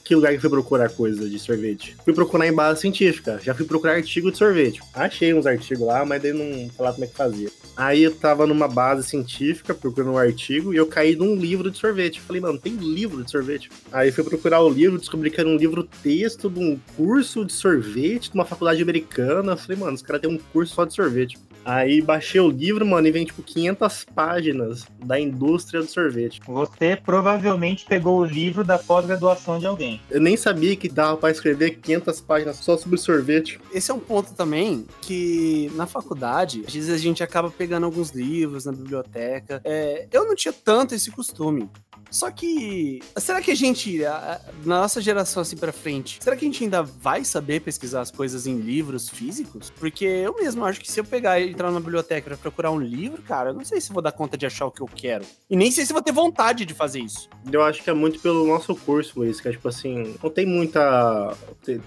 Speaker 2: que lugar que fui procurar coisa de sorvete? Fui procurar em base científica. Já fui procurar artigo de sorvete. Achei uns artigos lá, mas daí não falar como é que fazia. Aí eu tava numa base científica procurando um artigo e eu caí num livro de sorvete. Falei, mano, tem livro de sorvete? Aí fui procurar o livro, descobri que era um livro texto de um curso de sorvete de uma faculdade americana. Falei, mano, os caras têm um curso só de sorvete. Aí baixei o livro, mano, e vem tipo 500 páginas da indústria do sorvete.
Speaker 3: Você provavelmente pegou o livro da pós-graduação de alguém.
Speaker 2: Eu nem sabia que dava pra escrever 500 páginas só sobre sorvete.
Speaker 1: Esse é um ponto também que na faculdade, às vezes a gente acaba pegando alguns livros na biblioteca. É, eu não tinha tanto esse costume. Só que, será que a gente, a- a- na nossa geração assim pra frente, será que a gente ainda vai saber pesquisar as coisas em livros físicos? Porque eu mesmo acho que se eu pegar e entrar na biblioteca pra procurar um livro, cara, eu não sei se vou dar conta de achar o que eu quero. E nem sei se vou ter vontade de fazer isso.
Speaker 2: Eu acho que é muito pelo nosso curso, Luiz, que é tipo assim, não tem muita.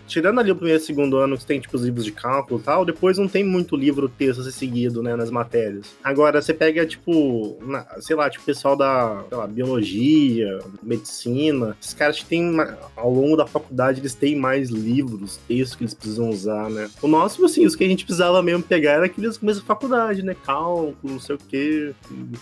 Speaker 2: Tirando ali o primeiro e segundo ano, que tem tipo os livros de cálculo e tal, depois não tem muito livro texto a ser seguido, né, nas matérias. Agora, você pega, tipo, na- sei lá, tipo, pessoal da, lá, biologia, medicina, esses caras que ma- ao longo da faculdade, eles têm mais livros, textos que eles precisam usar, né. O nosso, assim, os que a gente precisava mesmo pegar era aqueles faculdade, né, cálculo, não sei o quê,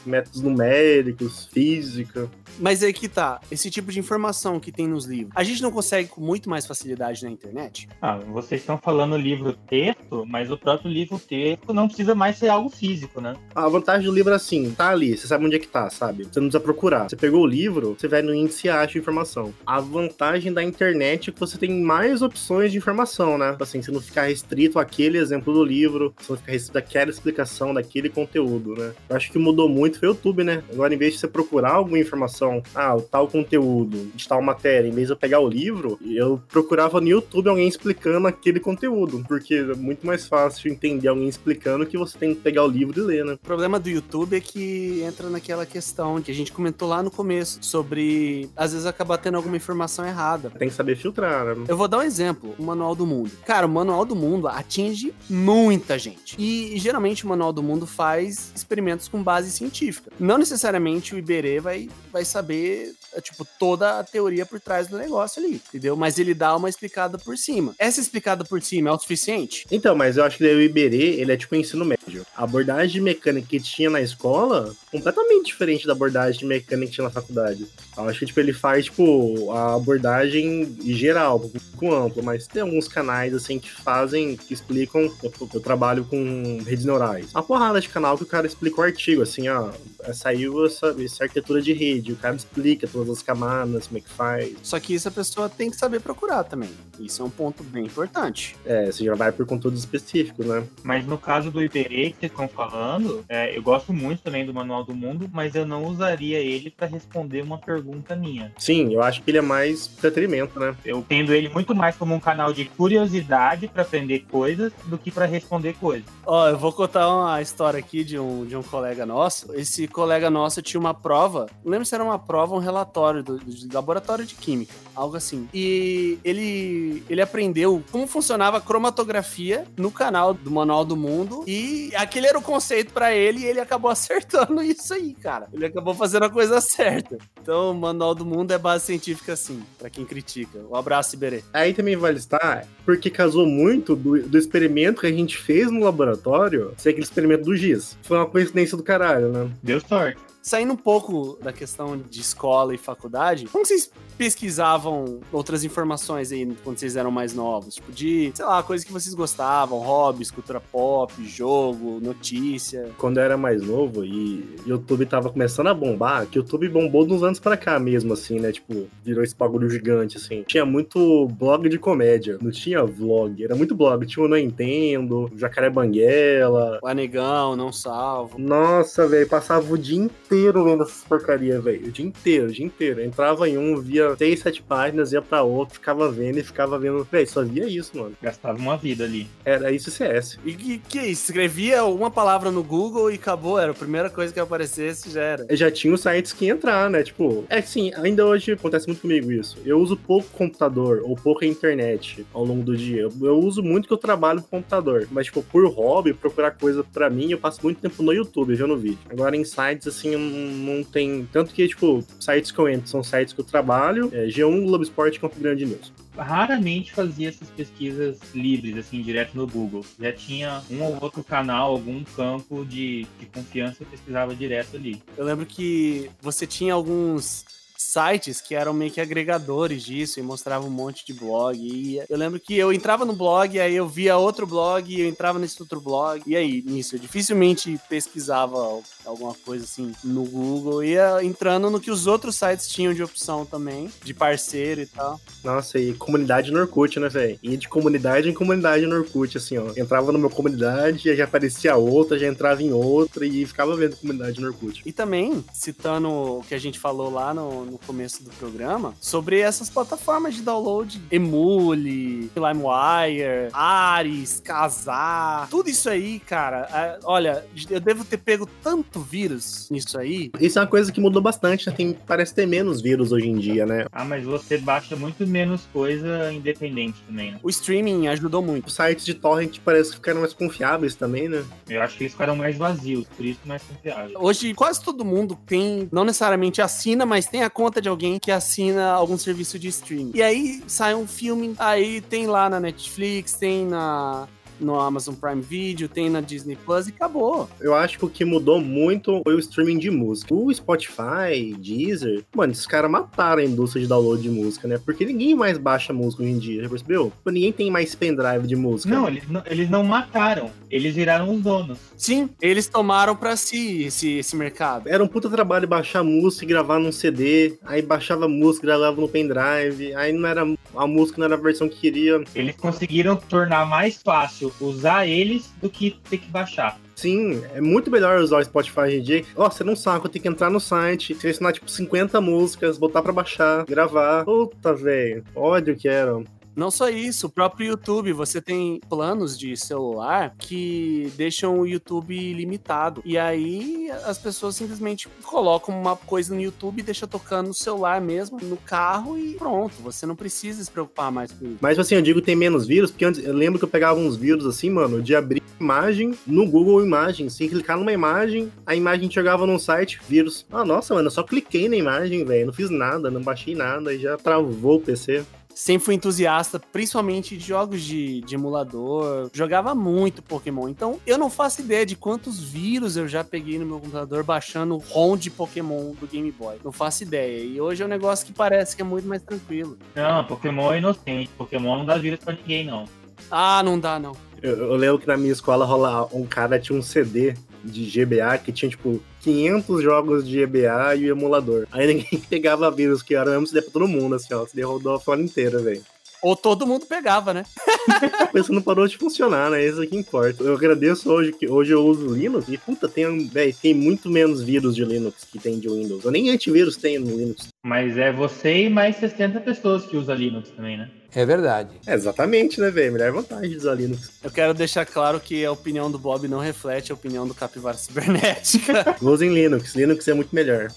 Speaker 2: métodos numéricos, física.
Speaker 1: Mas aí que tá, esse tipo de informação que tem nos livros, a gente não consegue com muito mais facilidade na internet?
Speaker 3: Ah, vocês estão falando livro texto, mas o próprio livro texto não precisa mais ser algo físico, né?
Speaker 2: A vantagem do livro é assim, tá ali, você sabe onde é que tá, sabe? Você não precisa procurar. Você pegou o livro, você vai no índice e acha informação. A vantagem da internet é que você tem mais opções de informação, né? Assim, você não ficar restrito àquele exemplo do livro, você não ficar restrito àquela explicação daquele conteúdo, né? Eu acho que mudou muito foi o YouTube, né? Agora, em vez de você procurar alguma informação, ah, o tal conteúdo, de tal matéria, em vez de eu pegar o livro, eu procurava no YouTube alguém explicando aquele conteúdo, porque é muito mais fácil entender alguém explicando que você tem que pegar o livro e ler, né?
Speaker 1: O problema do YouTube é que entra naquela questão que a gente comentou lá no começo, sobre às vezes acabar tendo alguma informação errada.
Speaker 2: Tem que saber filtrar, né?
Speaker 1: Eu vou dar um exemplo, o Manual do Mundo. Cara, o Manual do Mundo atinge muita gente. E, e, geralmente o Manual do Mundo faz experimentos com base científica. Não necessariamente o Iberê vai, vai saber, é, tipo, toda a teoria por trás do negócio ali, entendeu? Mas ele dá uma explicada por cima. Essa explicada por cima é o suficiente?
Speaker 2: Então, mas eu acho que o Iberê, ele é tipo ensino médio. A abordagem de mecânica que tinha na escola, completamente diferente da abordagem de mecânica que tinha na faculdade. Eu acho que, tipo, ele faz, tipo, a abordagem geral, com amplo, mas tem alguns canais, assim, que fazem, que explicam, eu trabalho com redes neurais. Uma porrada de canal que o cara explica o artigo, assim, ó, saiu essa, essa arquitetura de rede, o cara explica todas as camadas, como é que faz.
Speaker 1: Só que isso a pessoa tem que saber procurar também. Isso é um ponto bem importante.
Speaker 2: É, você já vai por conteúdo específico, né?
Speaker 3: Mas no caso do Iberê que vocês estão falando, é, eu gosto muito também do Manual do Mundo, mas eu não usaria ele para responder uma pergunta minha.
Speaker 2: Sim, eu acho que ele é mais entretenimento, né?
Speaker 3: Eu tendo ele muito mais como um canal de curiosidade para aprender coisas do que para responder coisas.
Speaker 1: Ó, eu vou contar uma história aqui de um, de um colega nosso. Esse colega nosso tinha uma prova, não lembro se era uma prova um relatório do, do laboratório de química, algo assim. E ele, ele aprendeu como funcionava a cromatografia no canal do Manual do Mundo e aquele era o conceito para ele e ele acabou acertando isso aí, cara. Ele acabou fazendo a coisa certa. Então, o Manual do Mundo é base científica sim, para quem critica. Um abraço, Iberê.
Speaker 2: Aí também vale estar, porque casou muito do, do experimento que a gente fez no laboratório, ser aquele experimento do giz. Foi uma coincidência do caralho, né?
Speaker 3: Deu sorte.
Speaker 1: Saindo um pouco da questão de escola e faculdade, como vocês pesquisavam outras informações aí quando vocês eram mais novos? Tipo, de, sei lá, coisas que vocês gostavam, hobbies, cultura pop, jogo, notícia.
Speaker 2: Quando eu era mais novo e YouTube tava começando a bombar, que o YouTube bombou de uns anos pra cá mesmo, assim, né? Tipo, virou esse bagulho gigante, assim. Tinha muito blog de comédia, não tinha vlog, era muito blog. Tinha o Nintendo, Jacaré Banguela.
Speaker 1: O Anegão, não salvo.
Speaker 2: Nossa, velho, passava o dia inteiro lendo essas porcarias, velho. O dia inteiro, o dia inteiro. Eu entrava em um, via seis, sete páginas, ia pra outro, ficava vendo e ficava vendo. Velho, só via isso, mano.
Speaker 3: Gastava uma vida ali.
Speaker 2: Era isso CS.
Speaker 1: E que, que isso? Escrevia uma palavra no Google e acabou, era a primeira coisa que aparecesse, já era.
Speaker 2: Já tinha os sites que ia entrar, né? Tipo, é que sim, ainda hoje acontece muito comigo isso. Eu uso pouco computador ou pouca internet ao longo do dia. Eu, eu uso muito que eu trabalho com computador. Mas, tipo, por hobby, procurar coisa pra mim, eu passo muito tempo no YouTube vendo vídeo. Agora, em sites, assim, eu não, tem. Tanto que, tipo, sites que eu entro são sites que eu trabalho, é G1, Globo Esporte e Campo Grande News.
Speaker 3: Raramente fazia essas pesquisas livres, assim, direto no Google. Já tinha um ou outro canal, algum campo de, de confiança que pesquisava direto ali.
Speaker 1: Eu lembro que você tinha alguns sites que eram meio que agregadores disso e mostravam um monte de blog. E eu lembro que eu entrava no blog, aí eu via outro blog, e eu entrava nesse outro blog. E aí, nisso, eu dificilmente pesquisava alguma coisa assim no Google. Ia entrando no que os outros sites tinham de opção também, de parceiro e tal.
Speaker 2: Nossa, e comunidade no Orkut, né, velho? Ia de comunidade em comunidade no Orkut, assim, ó. Entrava numa comunidade, já aparecia outra, já entrava em outra e ficava vendo comunidade no Orkut.
Speaker 1: E também, citando o que a gente falou lá no, no começo do programa, sobre essas plataformas de download, Emule, LimeWire, Ares, Casar, tudo isso aí, cara. é, olha, eu devo ter pego tanto vírus nisso aí.
Speaker 2: Isso é uma coisa que mudou bastante, né? Tem, parece ter menos vírus hoje em dia, né?
Speaker 3: Ah, mas você baixa muito menos coisa independente também, né?
Speaker 1: O streaming ajudou muito.
Speaker 2: Os sites de torrent parece que ficaram mais confiáveis também, né?
Speaker 3: Eu acho que eles ficaram mais vazios, por isso mais confiáveis.
Speaker 1: Hoje, quase todo mundo tem, não necessariamente assina, mas tem a conta de alguém que assina algum serviço de streaming. E aí sai um filme, aí tem lá na Netflix, tem na no Amazon Prime Video, tem na Disney Plus e acabou.
Speaker 2: Eu acho que o que mudou muito foi o streaming de música. O Spotify, Deezer, mano, esses caras mataram a indústria de download de música, né? Porque ninguém mais baixa música hoje em dia, já percebeu? Tipo, ninguém tem mais pendrive de música.
Speaker 3: Não, eles não, eles não mataram, eles viraram os donos.
Speaker 1: Sim, eles tomaram pra si esse, esse mercado.
Speaker 2: Era um puta trabalho baixar música e gravar num CD, aí baixava música, gravava no pendrive, aí não era a música não era a versão que queria.
Speaker 3: Eles conseguiram tornar mais fácil usar eles do que ter que baixar.
Speaker 2: Sim, é muito melhor usar o Spotify hoje em dia. Você não sabe, eu tenho que entrar no site, selecionar tipo 50 músicas, botar pra baixar, gravar. Puta, velho, ódio que era.
Speaker 1: Não só isso, o próprio YouTube, você tem planos de celular que deixam o YouTube limitado. E aí as pessoas simplesmente colocam uma coisa no YouTube e deixam tocando no celular mesmo, no carro e pronto. Você não precisa se preocupar mais com isso.
Speaker 2: Mas assim, eu digo tem menos vírus, porque antes eu lembro que eu pegava uns vírus assim, mano, de abrir imagem no Google Imagens. Sem clicar numa imagem, a imagem chegava num site, vírus. Ah, nossa, mano, eu só cliquei na imagem, velho. Não fiz nada, não baixei nada e já travou o PC.
Speaker 1: Sempre fui entusiasta, principalmente de jogos de, de emulador. Jogava muito Pokémon. Então, eu não faço ideia de quantos vírus eu já peguei no meu computador baixando o ROM de Pokémon do Game Boy. Não faço ideia. E hoje é um negócio que parece que é muito mais tranquilo.
Speaker 3: Não, Pokémon é inocente. Pokémon não dá vírus pra ninguém, não.
Speaker 1: Ah, não dá, não.
Speaker 2: Eu, eu lembro que na minha escola rola um cara tinha um CD de GBA que tinha, tipo, 500 jogos de GBA e o emulador. Aí ninguém pegava vírus, que era o mesmo CD pra todo mundo, assim, ó. CD rodou a fora inteira, velho.
Speaker 1: Ou todo mundo pegava, né?
Speaker 2: Isso não parou de funcionar, né? Isso é que importa. Eu agradeço hoje que hoje eu uso Linux e, puta, tem, véio, tem muito menos vírus de Linux que tem de Windows. Eu nem antivírus tenho no Linux.
Speaker 3: Mas é você e mais 60 pessoas que usam Linux também, né?
Speaker 6: É verdade.
Speaker 2: É, exatamente, né, velho? Melhor vantagem de usar Linux.
Speaker 1: Eu quero deixar claro que a opinião do Bob não reflete a opinião do Capivara Cibernética.
Speaker 2: Usem Linux. Linux é muito melhor.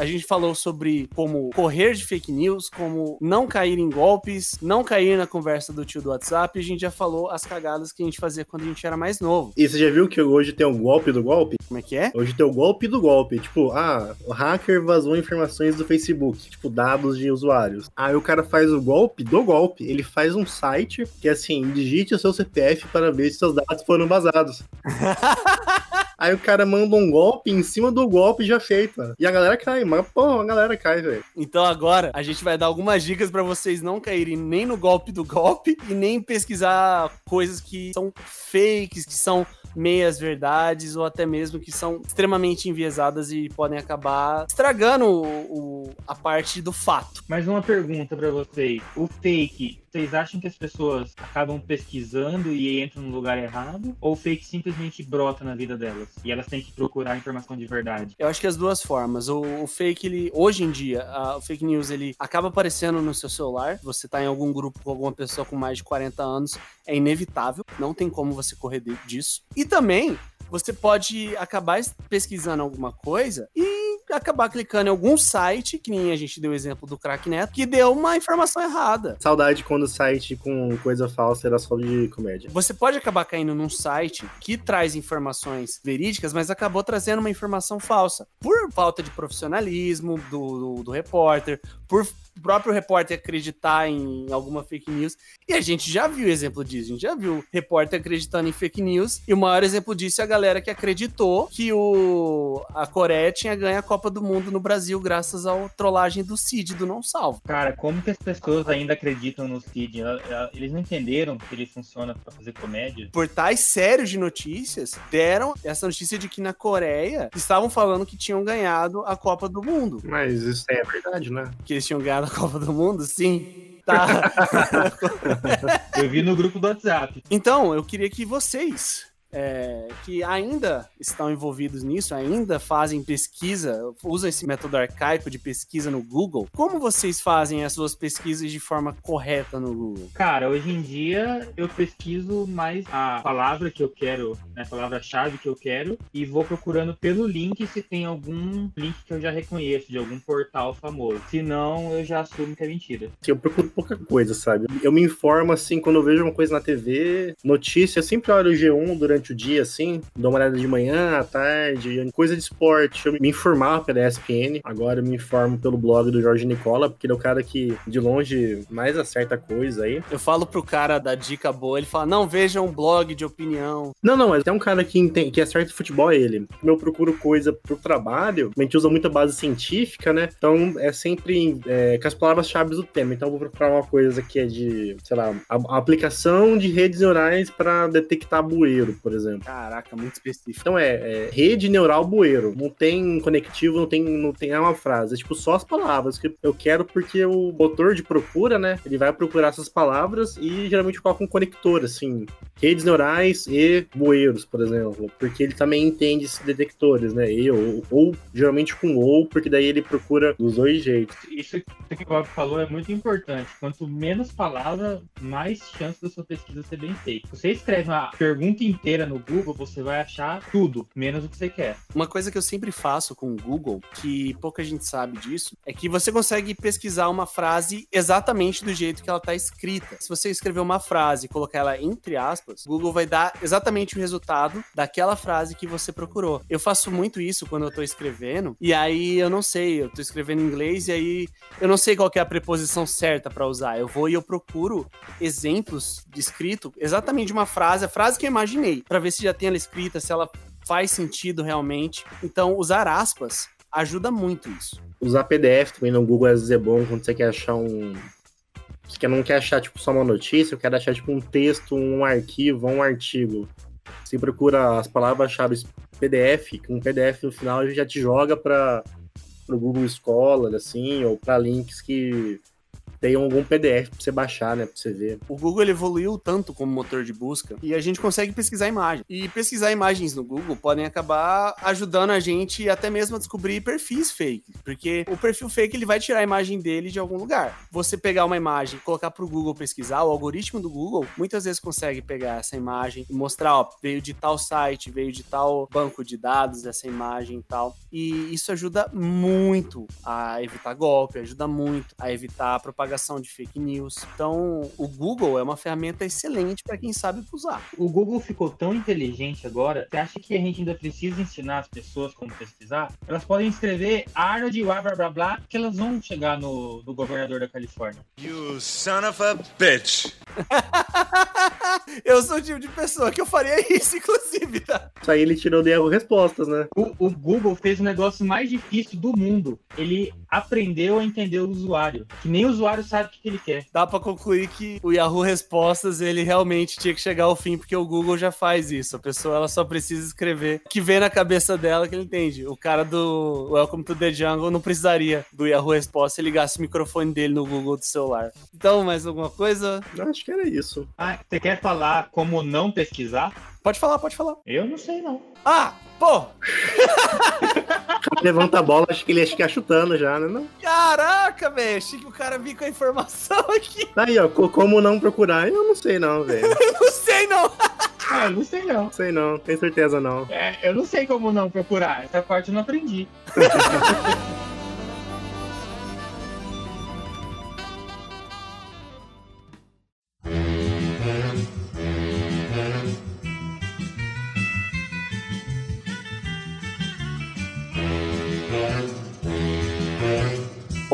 Speaker 1: A gente falou sobre como correr de fake news, como não cair em golpes, não cair na conversa do tio do WhatsApp. E a gente já falou as cagadas que a gente fazia quando a gente era mais novo.
Speaker 2: E você já viu que hoje tem o golpe do golpe?
Speaker 1: Como é que é?
Speaker 2: Hoje tem o golpe do golpe. Tipo, ah, o hacker vazou informações do Facebook, tipo, dados de usuários. Aí o cara faz o golpe do golpe. Ele faz um site que assim, digite o seu CPF para ver se seus dados foram vazados. Aí o cara manda um golpe em cima do golpe já feito. mano. E a galera cai, mas pô, a galera cai, velho.
Speaker 1: Então agora a gente vai dar algumas dicas pra vocês não caírem nem no golpe do golpe e nem pesquisar coisas que são fakes, que são meias verdades ou até mesmo que são extremamente enviesadas e podem acabar estragando o, o- a parte do fato.
Speaker 3: Mais uma pergunta pra vocês. O fake, vocês acham que as pessoas acabam pesquisando e entram no lugar errado? Ou fake simplesmente brota na vida delas? E elas têm que procurar informação de verdade?
Speaker 1: Eu acho que as duas formas. O, o fake, ele, hoje em dia, a- o fake news, ele acaba aparecendo no seu celular. Você tá em algum grupo com alguma pessoa com mais de 40 anos, é inevitável. Não tem como você correr disso. E também, você pode acabar es- pesquisando alguma coisa e acabar clicando em algum site, que nem a gente deu o exemplo do Crack Neto, que deu uma informação errada.
Speaker 2: Saudade quando o site com coisa falsa era só de comédia.
Speaker 1: Você pode acabar caindo num site que traz informações verídicas, mas acabou trazendo uma informação falsa. Por falta de profissionalismo do, do, do repórter, por próprio repórter acreditar em alguma fake news. E a gente já viu exemplo disso. A gente já viu repórter acreditando em fake news. E o maior exemplo disso é a galera que acreditou que o a Coreia tinha ganho a Copa do Mundo no Brasil graças ao trollagem do Cid do Não Salvo.
Speaker 3: Cara, como que as pessoas ainda acreditam no Cid? Eles não entenderam que ele funciona pra fazer comédia?
Speaker 1: Portais sérios de notícias deram essa notícia de que na Coreia estavam falando que tinham ganhado a Copa do Mundo.
Speaker 2: Mas isso é verdade, né?
Speaker 1: Que eles tinham ganhado Copa do Mundo, sim. Tá.
Speaker 3: Eu vi no grupo do WhatsApp.
Speaker 1: Então, eu queria que vocês é, que ainda estão envolvidos nisso, ainda fazem pesquisa, usam esse método arcaico de pesquisa no Google. Como vocês fazem as suas pesquisas de forma correta no Google?
Speaker 3: Cara, hoje em dia eu pesquiso mais a palavra que eu quero, né, a palavra-chave que eu quero, e vou procurando pelo link se tem algum link que eu já reconheço, de algum portal famoso. Se não, eu já assumo que é mentira.
Speaker 2: Eu procuro pouca coisa, sabe? Eu me informo assim, quando eu vejo uma coisa na TV, notícia, eu sempre olho o G1 durante durante o dia, assim, dou uma olhada de manhã, à tarde, coisa de esporte. Eu me informava pela ESPN, agora eu me informo pelo blog do Jorge Nicola, porque ele é o cara que, de longe, mais acerta coisa aí.
Speaker 1: Eu falo pro cara da dica boa, ele fala, não, veja um blog de opinião.
Speaker 2: Não, não, mas tem um cara que, entende, que acerta futebol, é ele. Como eu procuro coisa pro trabalho, a gente usa muita base científica, né? Então é sempre é, com as palavras-chave do tema. Então eu vou procurar uma coisa que é de, sei lá, a, a aplicação de redes neurais para detectar bueiro, por exemplo.
Speaker 1: Caraca, muito específico.
Speaker 2: Então é, é, rede neural bueiro. Não tem conectivo, não tem, não tem é uma frase. É tipo só as palavras que eu quero porque o motor de procura, né? Ele vai procurar essas palavras e geralmente coloca um conector, assim. Redes neurais e bueiros, por exemplo. Porque ele também entende esses detectores, né? E ou, ou geralmente com ou, porque daí ele procura dos dois jeitos.
Speaker 3: Isso que o Bob falou é muito importante. Quanto menos palavra, mais chance da sua pesquisa ser bem feita. Você escreve uma pergunta inteira no Google, você vai achar tudo, menos o que você quer.
Speaker 1: Uma coisa que eu sempre faço com o Google, que pouca gente sabe disso, é que você consegue pesquisar uma frase exatamente do jeito que ela está escrita. Se você escrever uma frase e colocar ela entre aspas, o Google vai dar exatamente o resultado daquela frase que você procurou. Eu faço muito isso quando eu estou escrevendo, e aí eu não sei, eu estou escrevendo em inglês e aí eu não sei qual é a preposição certa para usar. Eu vou e eu procuro exemplos de escrito exatamente de uma frase, a frase que eu imaginei, para ver se já tem ela escrita, se ela faz sentido realmente. Então, usar aspas ajuda muito isso.
Speaker 2: Usar PDF também no Google às vezes é bom quando você quer achar um. Você não quer achar tipo, só uma notícia, quer achar tipo um texto, um arquivo, um artigo. Você procura as palavras-chave PDF, com um PDF no final já te joga para o Google Scholar, assim, ou para links que tem algum PDF pra você baixar, né? Pra você ver.
Speaker 1: O Google evoluiu tanto como motor de busca e a gente consegue pesquisar imagem. E pesquisar imagens no Google podem acabar ajudando a gente até mesmo a descobrir perfis fake. Porque o perfil fake ele vai tirar a imagem dele de algum lugar. Você pegar uma imagem colocar pro Google pesquisar, o algoritmo do Google muitas vezes consegue pegar essa imagem e mostrar, ó, veio de tal site, veio de tal banco de dados essa imagem e tal. E isso ajuda muito a evitar golpe, ajuda muito a evitar a propagação de fake news. Então, o Google é uma ferramenta excelente para quem sabe usar.
Speaker 3: O Google ficou tão inteligente agora. Você acha que a gente ainda precisa ensinar as pessoas como pesquisar? Elas podem escrever Arnold blá blá blá blá que elas vão chegar no, no governador da Califórnia.
Speaker 10: You son of a bitch.
Speaker 1: eu sou o tipo de pessoa que eu faria isso, inclusive, tá?
Speaker 2: Isso aí ele tirou de erro respostas, né?
Speaker 3: O, o Google fez o negócio mais difícil do mundo. Ele aprendeu a entender o usuário. Que nem o usuário sabe o que ele quer.
Speaker 1: Dá para concluir que o Yahoo Respostas, ele realmente tinha que chegar ao fim, porque o Google já faz isso. A pessoa, ela só precisa escrever o que vem na cabeça dela que ele entende. O cara do Welcome to the Jungle não precisaria do Yahoo Respostas se ligasse o microfone dele no Google do celular. Então, mais alguma coisa?
Speaker 2: Acho que era isso.
Speaker 3: Ah, você quer falar como não pesquisar?
Speaker 1: Pode falar, pode falar.
Speaker 3: Eu não sei, não.
Speaker 1: Ah, pô!
Speaker 2: Levanta a bola, acho que ele ficar chutando já, né? Não?
Speaker 1: Caraca, velho. Achei que o cara vinha com a informação aqui.
Speaker 2: Aí, ó, como não procurar? Eu não sei, não, velho.
Speaker 1: eu não sei, não.
Speaker 3: Ah, eu não sei não.
Speaker 2: Sei não, tenho certeza não.
Speaker 3: É, eu não sei como não procurar. Essa parte eu não aprendi.